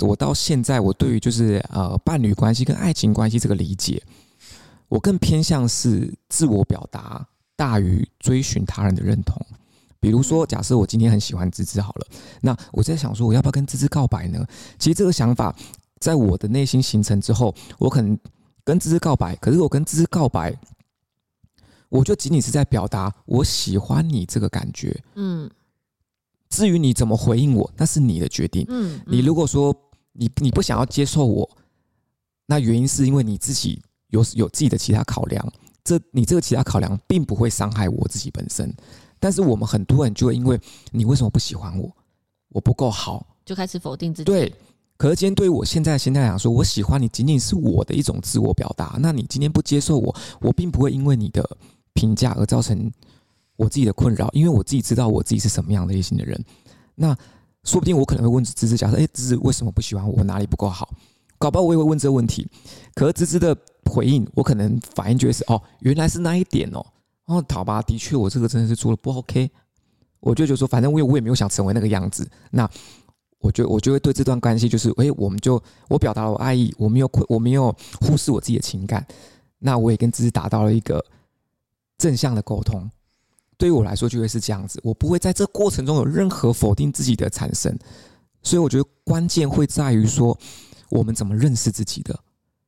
我到现在我对于就是呃伴侣关系跟爱情关系这个理解，我更偏向是自我表达大于追寻他人的认同。比如说，假设我今天很喜欢芝芝好了，那我在想说我要不要跟芝芝告白呢？其实这个想法在我的内心形成之后，我可能。跟芝芝告白，可是我跟芝芝告白，我就仅仅是在表达我喜欢你这个感觉。嗯，至于你怎么回应我，那是你的决定。嗯，你如果说你你不想要接受我，那原因是因为你自己有有自己的其他考量。这你这个其他考量并不会伤害我自己本身，但是我们很多人就会因为你为什么不喜欢我，我不够好，
就开始否定自己。
对。可是今天对于我现在的心态来讲，说我喜欢你，仅仅是我的一种自我表达。那你今天不接受我，我并不会因为你的评价而造成我自己的困扰，因为我自己知道我自己是什么样类型的人。那说不定我可能会问芝芝，假设哎，芝芝为什么不喜欢我？哪里不够好？搞不好我也会问这个问题。可是芝芝的回应，我可能反应觉得是哦，原来是那一点哦。哦，好吧，的确我这个真的是做的不 OK。我就觉得说，反正我也我也没有想成为那个样子。那。我觉我就会对这段关系，就是诶，我们就我表达了我爱意，我没有我没有忽视我自己的情感，那我也跟芝芝达到了一个正向的沟通。对于我来说，就会是这样子，我不会在这过程中有任何否定自己的产生。所以我觉得关键会在于说，我们怎么认识自己的，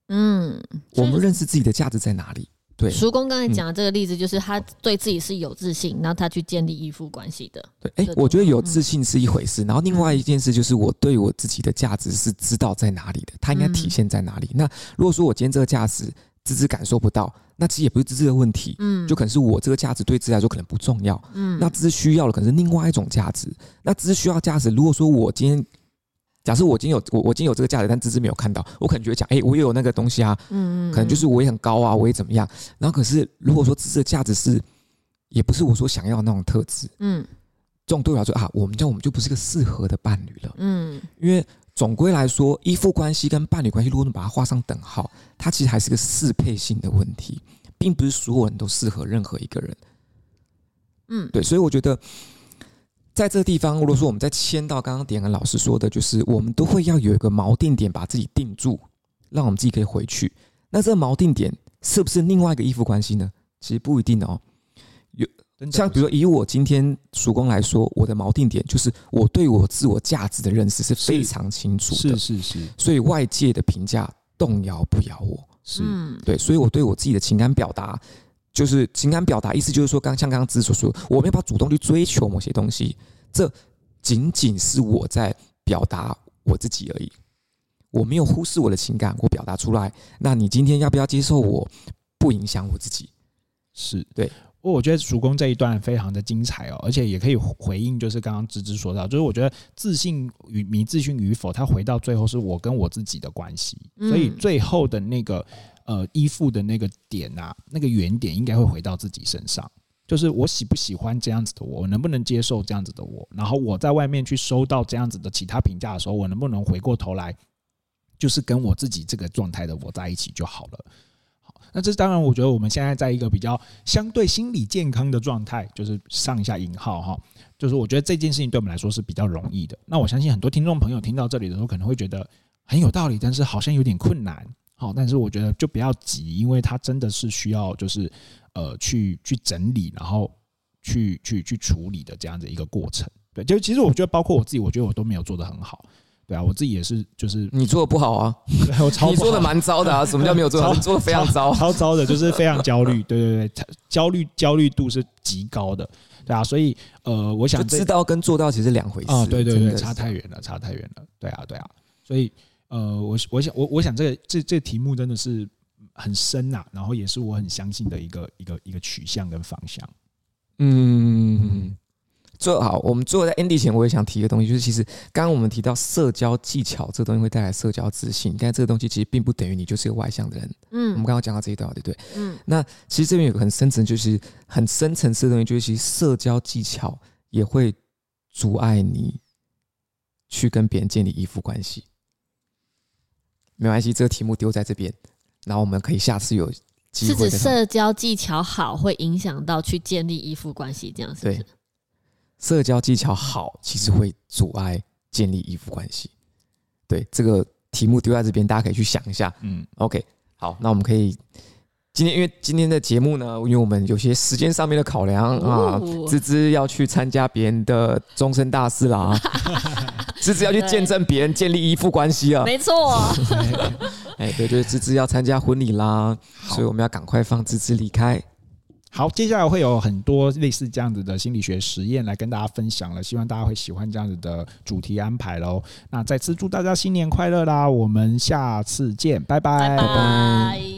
嗯，我们认识自己的价值在哪里。对，
叔公刚才讲的这个例子，就是他对自己是有自信，嗯、然后他去建立依附关系的。
对，哎、欸，我觉得有自信是一回事，嗯、然后另外一件事就是我对我自己的价值是知道在哪里的，它应该体现在哪里。嗯、那如果说我今天这个价值芝芝感受不到，那其实也不是芝芝的问题，嗯，就可能是我这个价值对芝芝来说可能不重要，嗯，那芝芝需要的可能是另外一种价值，那芝芝需要价值，如果说我今天。假设我今天有我我今天有这个价值，但芝芝没有看到，我可能觉得讲，哎、欸，我也有那个东西啊，嗯，可能就是我也很高啊，我也怎么样。然后可是如果说芝芝的价值是，也不是我所想要的那种特质，嗯，这种对我来说啊，我们这样我们就不是个适合的伴侣了，嗯，因为总归来说，依附关系跟伴侣关系，如果你把它画上等号，它其实还是个适配性的问题，并不是所有人都适合任何一个人，嗯，对，所以我觉得。在这个地方，如果说我们在牵到刚刚点恩老师说的，就是我们都会要有一个锚定点，把自己定住，让我们自己可以回去。那这个锚定点是不是另外一个依附关系呢？其实不一定哦。有像比如说以我今天曙光来说，我的锚定点就是我对我自我价值的认识是非常清楚的，
是是是。
所以外界的评价动摇不了我，是对。所以我对我自己的情感表达。就是情感表达，意思就是说，刚像刚刚芝芝所说，我没有办法主动去追求某些东西，这仅仅是我在表达我自己而已。我没有忽视我的情感，我表达出来。那你今天要不要接受我？不影响我自己。
是
对。
我觉得主公这一段非常的精彩哦，而且也可以回应，就是刚刚芝芝说到，就是我觉得自信与迷自信与否，它回到最后是我跟我自己的关系，所以最后的那个。呃，依附的那个点啊，那个原点应该会回到自己身上，就是我喜不喜欢这样子的我，我能不能接受这样子的我，然后我在外面去收到这样子的其他评价的时候，我能不能回过头来，就是跟我自己这个状态的我在一起就好了。那这当然，我觉得我们现在在一个比较相对心理健康的状态，就是上一下引号哈，就是我觉得这件事情对我们来说是比较容易的。那我相信很多听众朋友听到这里的时候，可能会觉得很有道理，但是好像有点困难。好，但是我觉得就不要急，因为它真的是需要就是呃去去整理，然后去去去处理的这样的一个过程。对，就其实我觉得包括我自己，我觉得我都没有做得很好。对啊，我自己也是，就是
你做的不好啊，
我超
你做的蛮糟的啊。什么叫没有做好？你做的非常糟，
超糟的，就是非常焦虑。对对对，焦虑焦虑度是极高的。对啊，所以呃，我想
知道跟做到其实两回事
啊。对对对，差太远了，差太远了。对啊对啊，所以。呃，我我想我我想这个这这个题目真的是很深呐、啊，然后也是我很相信的一个一个一个取向跟方向。
嗯，最好我们最后在 ending 前，我也想提一个东西，就是其实刚刚我们提到社交技巧这个东西会带来社交自信，但这个东西其实并不等于你就是一个外向的人。嗯，我们刚刚讲到这一段，对不对？嗯，那其实这边有个很深层，就是很深层次的东西，就是其实社交技巧也会阻碍你去跟别人建立依附关系。没关系，这个题目丢在这边，然后我们可以下次有机会。
是指社交技巧好会影响到去建立依附关系，这样是不是？
对，社交技巧好其实会阻碍建立依附关系。对，这个题目丢在这边，大家可以去想一下。嗯，OK，好，那我们可以今天因为今天的节目呢，因为我们有些时间上面的考量啊，芝芝要去参加别人的终身大事啦。啊。芝芝要去见证别人建立依附关系啊，
没错。
哎，对对，芝芝要参加婚礼啦，所以我们要赶快放芝芝离开。
好，接下来会有很多类似这样子的心理学实验来跟大家分享了，希望大家会喜欢这样子的主题安排喽。那再次祝大家新年快乐啦！我们下次见，拜拜，
拜拜。